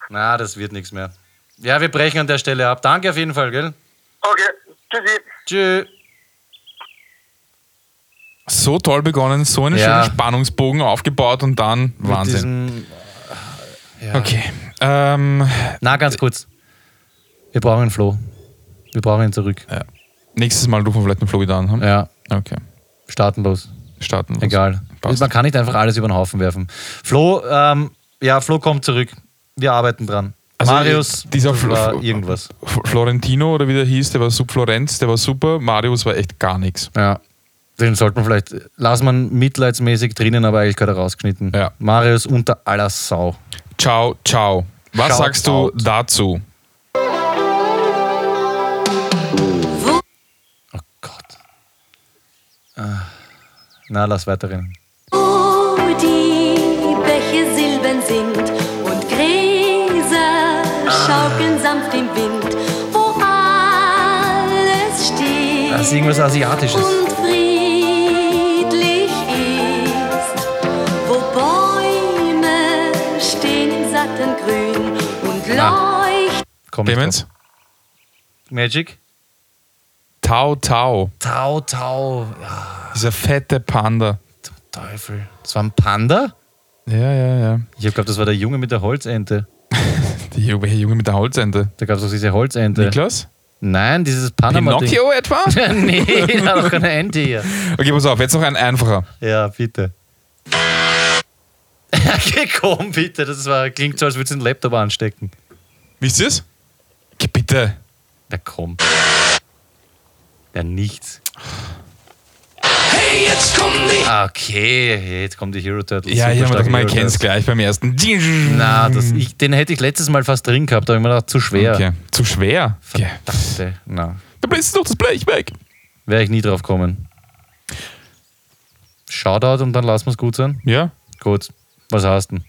Na, das wird nichts mehr. Ja, wir brechen an der Stelle ab. Danke auf jeden Fall, gell? Okay, Tschüssi. Tschö. So toll begonnen, so einen Ja. schönen Spannungsbogen aufgebaut und dann Mit Wahnsinn. diesem- ja. Okay. Ähm, Na, ganz kurz. Wir brauchen einen Flo. Wir brauchen ihn zurück. ja. Nächstes Mal rufen wir vielleicht den Flo wieder an. Hm? Ja, Okay. starten los. Starten. los. Egal. Passt. Man kann nicht einfach alles über den Haufen werfen. Flo, ähm, ja, Flo kommt zurück. Wir arbeiten dran. Also, Marius, dieser das Flo- irgendwas. Florentino oder wie der hieß, der war super. Florenz, der war super. Marius war echt gar nichts. Ja. Den sollte man vielleicht, wir ihn mitleidsmäßig drinnen, aber eigentlich gerade rausgeschnitten. Ja. Marius unter aller Sau. Ciao, ciao. Was Shout sagst du out. dazu? Oh Gott. Ah. Na, lass weiterreden. Das ist irgendwas Asiatisches. und friedlich ist, wo Bäume stehen im satten Grün und leuchten. Komm Clemens? Magic? Tau, Tau. Tau, Tau. Ja, Dieser fette Panda. zum Teufel. Das war ein Panda? Ja, ja, ja. Ich habe geglaubt, das war der Junge mit der Holzente. Die Junge Junge mit der Holzente. Da gab es doch diese Holzente. Niklas? Nein, dieses Panama. Pinocchio etwa? nee, da hat doch keine Ente hier. Okay, pass auf, jetzt noch ein einfacher. Ja, bitte. Okay, komm, bitte. Das war, klingt so, als würdest du den Laptop anstecken. Wisst ihr es? Okay, bitte. Ja, komm. Ja, nichts. Hey, jetzt kommen die. Ah, Okay, jetzt kommen die Hero Turtles. Ja, ich habe mal kennt Turtles. gleich beim ersten. Na, das, ich, den hätte ich letztes Mal fast drin gehabt, habe ich mir gedacht, zu schwer. Okay. Zu schwer? Okay. Verdammte. Na, Da bläst doch das Blech weg. wäre ich nie drauf kommen. Shoutout und dann lassen wir es gut sein. Ja. Gut. Was hast du denn?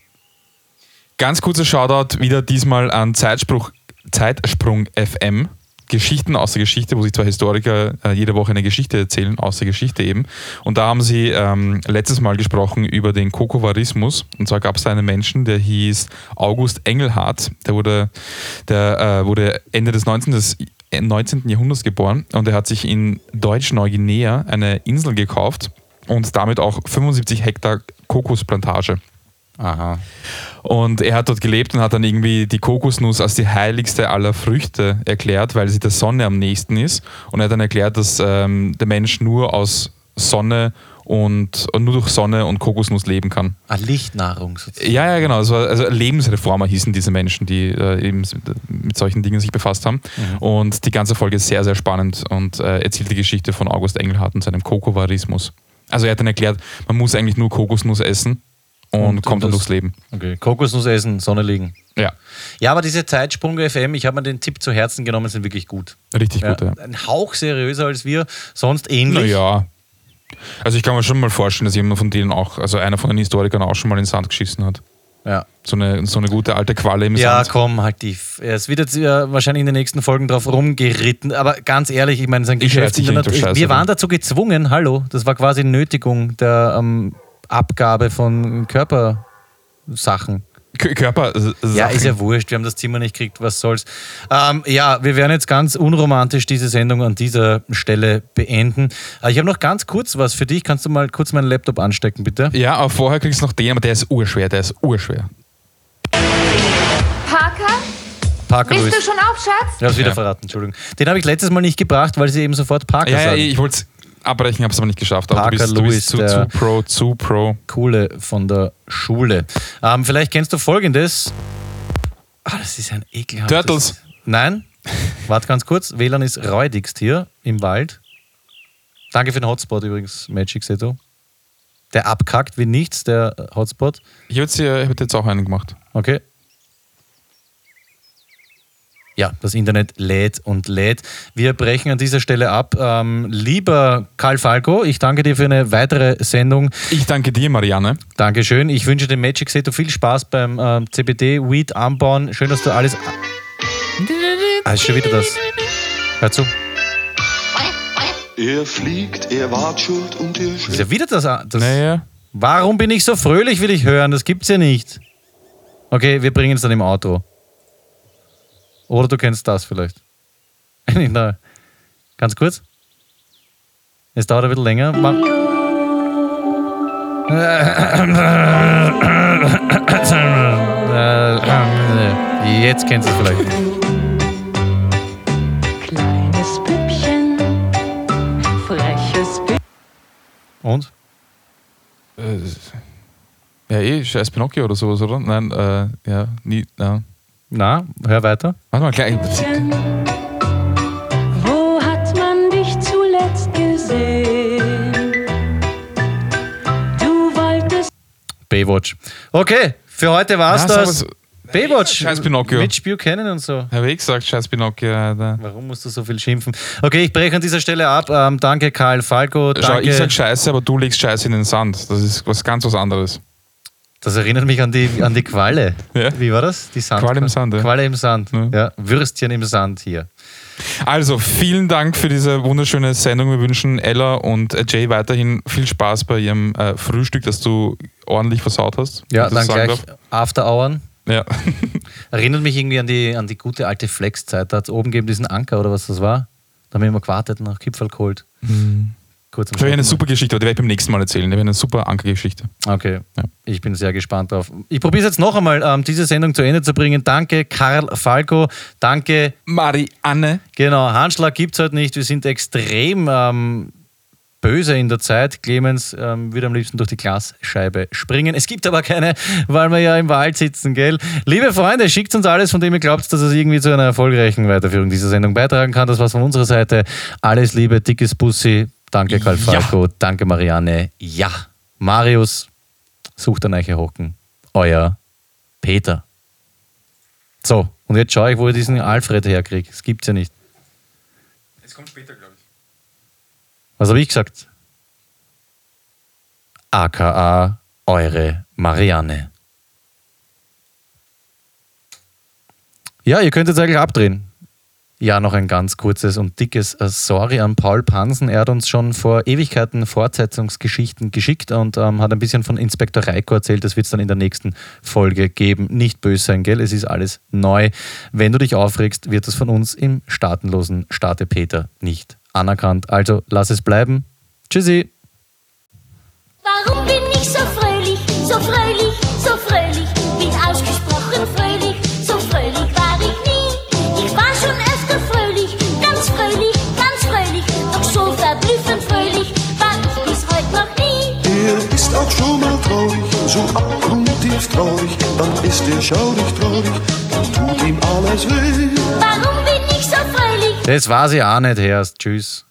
Ganz kurzer Shoutout wieder diesmal an Zeitspruch, Zeitsprung FM. Geschichten aus der Geschichte, wo sich zwei Historiker äh, jede Woche eine Geschichte erzählen, aus der Geschichte eben. Und da haben sie ähm, letztes Mal gesprochen über den Kokovarismus. Und zwar gab es da einen Menschen, der hieß August Engelhardt. Der wurde, der, äh, wurde Ende des 19. des 19. Jahrhunderts geboren und er hat sich in Deutsch-Neuguinea eine Insel gekauft und damit auch 75 Hektar Kokosplantage. Aha. Und er hat dort gelebt und hat dann irgendwie die Kokosnuss als die heiligste aller Früchte erklärt, weil sie der Sonne am nächsten ist. Und er hat dann erklärt, dass ähm, der Mensch nur aus Sonne und, und nur durch Sonne und Kokosnuss leben kann. Ah, Lichtnahrung sozusagen. Ja, ja, genau. War, also Lebensreformer hießen diese Menschen, die äh, eben mit solchen Dingen sich befasst haben. Und die ganze Folge ist sehr, sehr spannend und äh, erzählt die Geschichte von August Engelhardt und seinem Kokovarismus. Also er hat dann erklärt, man muss eigentlich nur Kokosnuss essen und, Und- kommt dann durchs Leben. Okay. Kokosnuss essen, Sonne liegen. Ja, Ja, aber diese Zeitsprung FM, ich habe mir den Tipp zu Herzen genommen, sind wirklich gut. richtig gut. Ja. Ein Hauch seriöser als wir, sonst ähnlich. Naja. Also ich kann mir schon mal vorstellen, dass jemand von denen auch, also einer von den Historikern auch schon mal in den Sand geschissen hat. Ja. So eine, so eine gute alte Qualle im Ja, Sand. komm, halt die. Es wird jetzt äh, wahrscheinlich in den nächsten Folgen drauf rumgeritten, aber ganz ehrlich, ich meine, sein Geschäft. wir waren dazu gezwungen, hallo, das war quasi Nötigung der ähm, Abgabe von Körpersachen. Körper. Ja, ist ja wurscht, wir haben das Zimmer nicht gekriegt, was soll's. Ähm, ja, wir werden jetzt ganz unromantisch diese Sendung an dieser Stelle beenden. Äh, ich habe noch ganz kurz was für dich. Kannst du mal kurz meinen Laptop anstecken, bitte? Ja, aber vorher kriegst du noch den, aber der ist urschwer, der ist urschwer. Parker, Parker bist Lewis. du schon auf, Schatz? Ich habe es wieder Ja. verraten, Entschuldigung. Den habe ich letztes Mal nicht gebracht, weil sie eben sofort Parker Ja, ja, sagen. ich wollte es abbrechen, habe es aber nicht geschafft. Aber Parker du bist, du Lewis, bist zu, der- zu pro, zu pro. Coole von der Schule. Ähm, vielleicht kennst du folgendes. Ah, das ist ein ekelhaftes... Turtles. Nein. Warte ganz kurz. WLAN ist räudigst hier im Wald. Danke für den Hotspot übrigens, Magic Seto. Der abkackt wie nichts, der Hotspot. Ich jetzt, hätte jetzt auch einen gemacht. Okay. Ja, das Internet lädt und lädt. Wir brechen an dieser Stelle ab. Ähm, lieber Karl Falco, ich danke dir für eine weitere Sendung. Ich danke dir, Marianne. Dankeschön. Ich wünsche dem Magic Seto viel Spaß beim ähm, CBD-Weed anbauen. Schön, dass du alles. Ah, ist schon wieder das. Hör zu. Er fliegt, er watschelt und er Ist schwimmt. ja wieder das. das Naja. Warum bin ich so fröhlich, will ich hören? Das gibt's ja nicht. Okay, wir bringen es dann im Auto. Oder du kennst das vielleicht. Ganz kurz. Es dauert ein bisschen länger. Ma Äh, Jetzt kennst du es vielleicht. Kleines Püppchen, freches Püppchen. Und? Äh, ja, eh, scheiß Pinocchio oder sowas, oder? Nein, äh, ja, nie, ja. Na, hör weiter. Warte mal, gleich. Wo hat man dich zuletzt gesehen? Du wolltest Baywatch. Okay, für heute war's Na, das. was- Baywatch. Scheiß Pinocchio. Mit Buchanan und so. Habe ich gesagt, scheiß Pinocchio, Alter. Warum musst du so viel schimpfen? Okay, ich breche an dieser Stelle ab. Ähm, danke, Karl Falco. Schau, Danke. ich sag Scheiße, aber du legst Scheiße in den Sand. Das ist was ganz was anderes. Das erinnert mich an die, an die Qualle. Ja. Wie war das? Die Sand Qualle im Sand, ja. Qualle im Sand. Ja. Ja. Würstchen im Sand hier. Also, vielen Dank für diese wunderschöne Sendung. Wir wünschen Ella und Jay weiterhin viel Spaß bei ihrem äh, Frühstück, das du ordentlich versaut hast. Ja, dann gleich After Hours. darf. Ja. Erinnert mich irgendwie an die, an die gute alte Flex-Zeit. Da hat es oben gegeben diesen Anker oder was das war. Da haben wir immer gewartet, nach Kipferl geholt. Kurz Das wäre eine super Geschichte, aber die werde ich beim nächsten Mal erzählen. Die wäre eine super Ankergeschichte. Okay, Ja. ich bin sehr gespannt drauf. Ich probiere es jetzt noch einmal, ähm, diese Sendung zu Ende zu bringen. Danke, Karl Falco. Danke, Marianne. genau, Handschlag gibt es halt nicht. Wir sind extrem ähm, böse in der Zeit. Clemens ähm, würde am liebsten durch die Glasscheibe springen. Es gibt aber keine, weil wir ja im Wald sitzen, gell? Liebe Freunde, schickt uns alles, von dem ihr glaubt, dass es irgendwie zu einer erfolgreichen Weiterführung dieser Sendung beitragen kann. Das war's von unserer Seite. Alles Liebe, dickes Bussi. Danke, Karl Ja. Falco. Danke, Marianne. Ja. Marius, sucht an euch Hocken. Euer Peter. So, und jetzt schaue ich, wo ich diesen Alfred herkriege. Das gibt's ja nicht. Es kommt später, glaube ich. Was habe ich gesagt? AKA eure Marianne. Ja, ihr könnt jetzt eigentlich abdrehen. Ja, noch ein ganz kurzes und dickes äh, Sorry an Paul Pansen. Er hat uns schon vor Ewigkeiten Fortsetzungsgeschichten geschickt und ähm, hat ein bisschen von Inspektor Reiko erzählt. Das wird es dann in der nächsten Folge geben. Nicht böse sein, gell? Es ist alles neu. Wenn du dich aufregst, wird das von uns im staatenlosen Staate Peter nicht anerkannt. Also lass es bleiben. Tschüssi. Warum bin ich so fröhlich, so fröhlich, nie. Er ist auch schon mal traurig, so abgrundtief traurig, dann ist er schaurig traurig, dann tut ihm alles weh. Warum bin ich so fröhlich? Das war sie auch nicht, Herrst. Tschüss.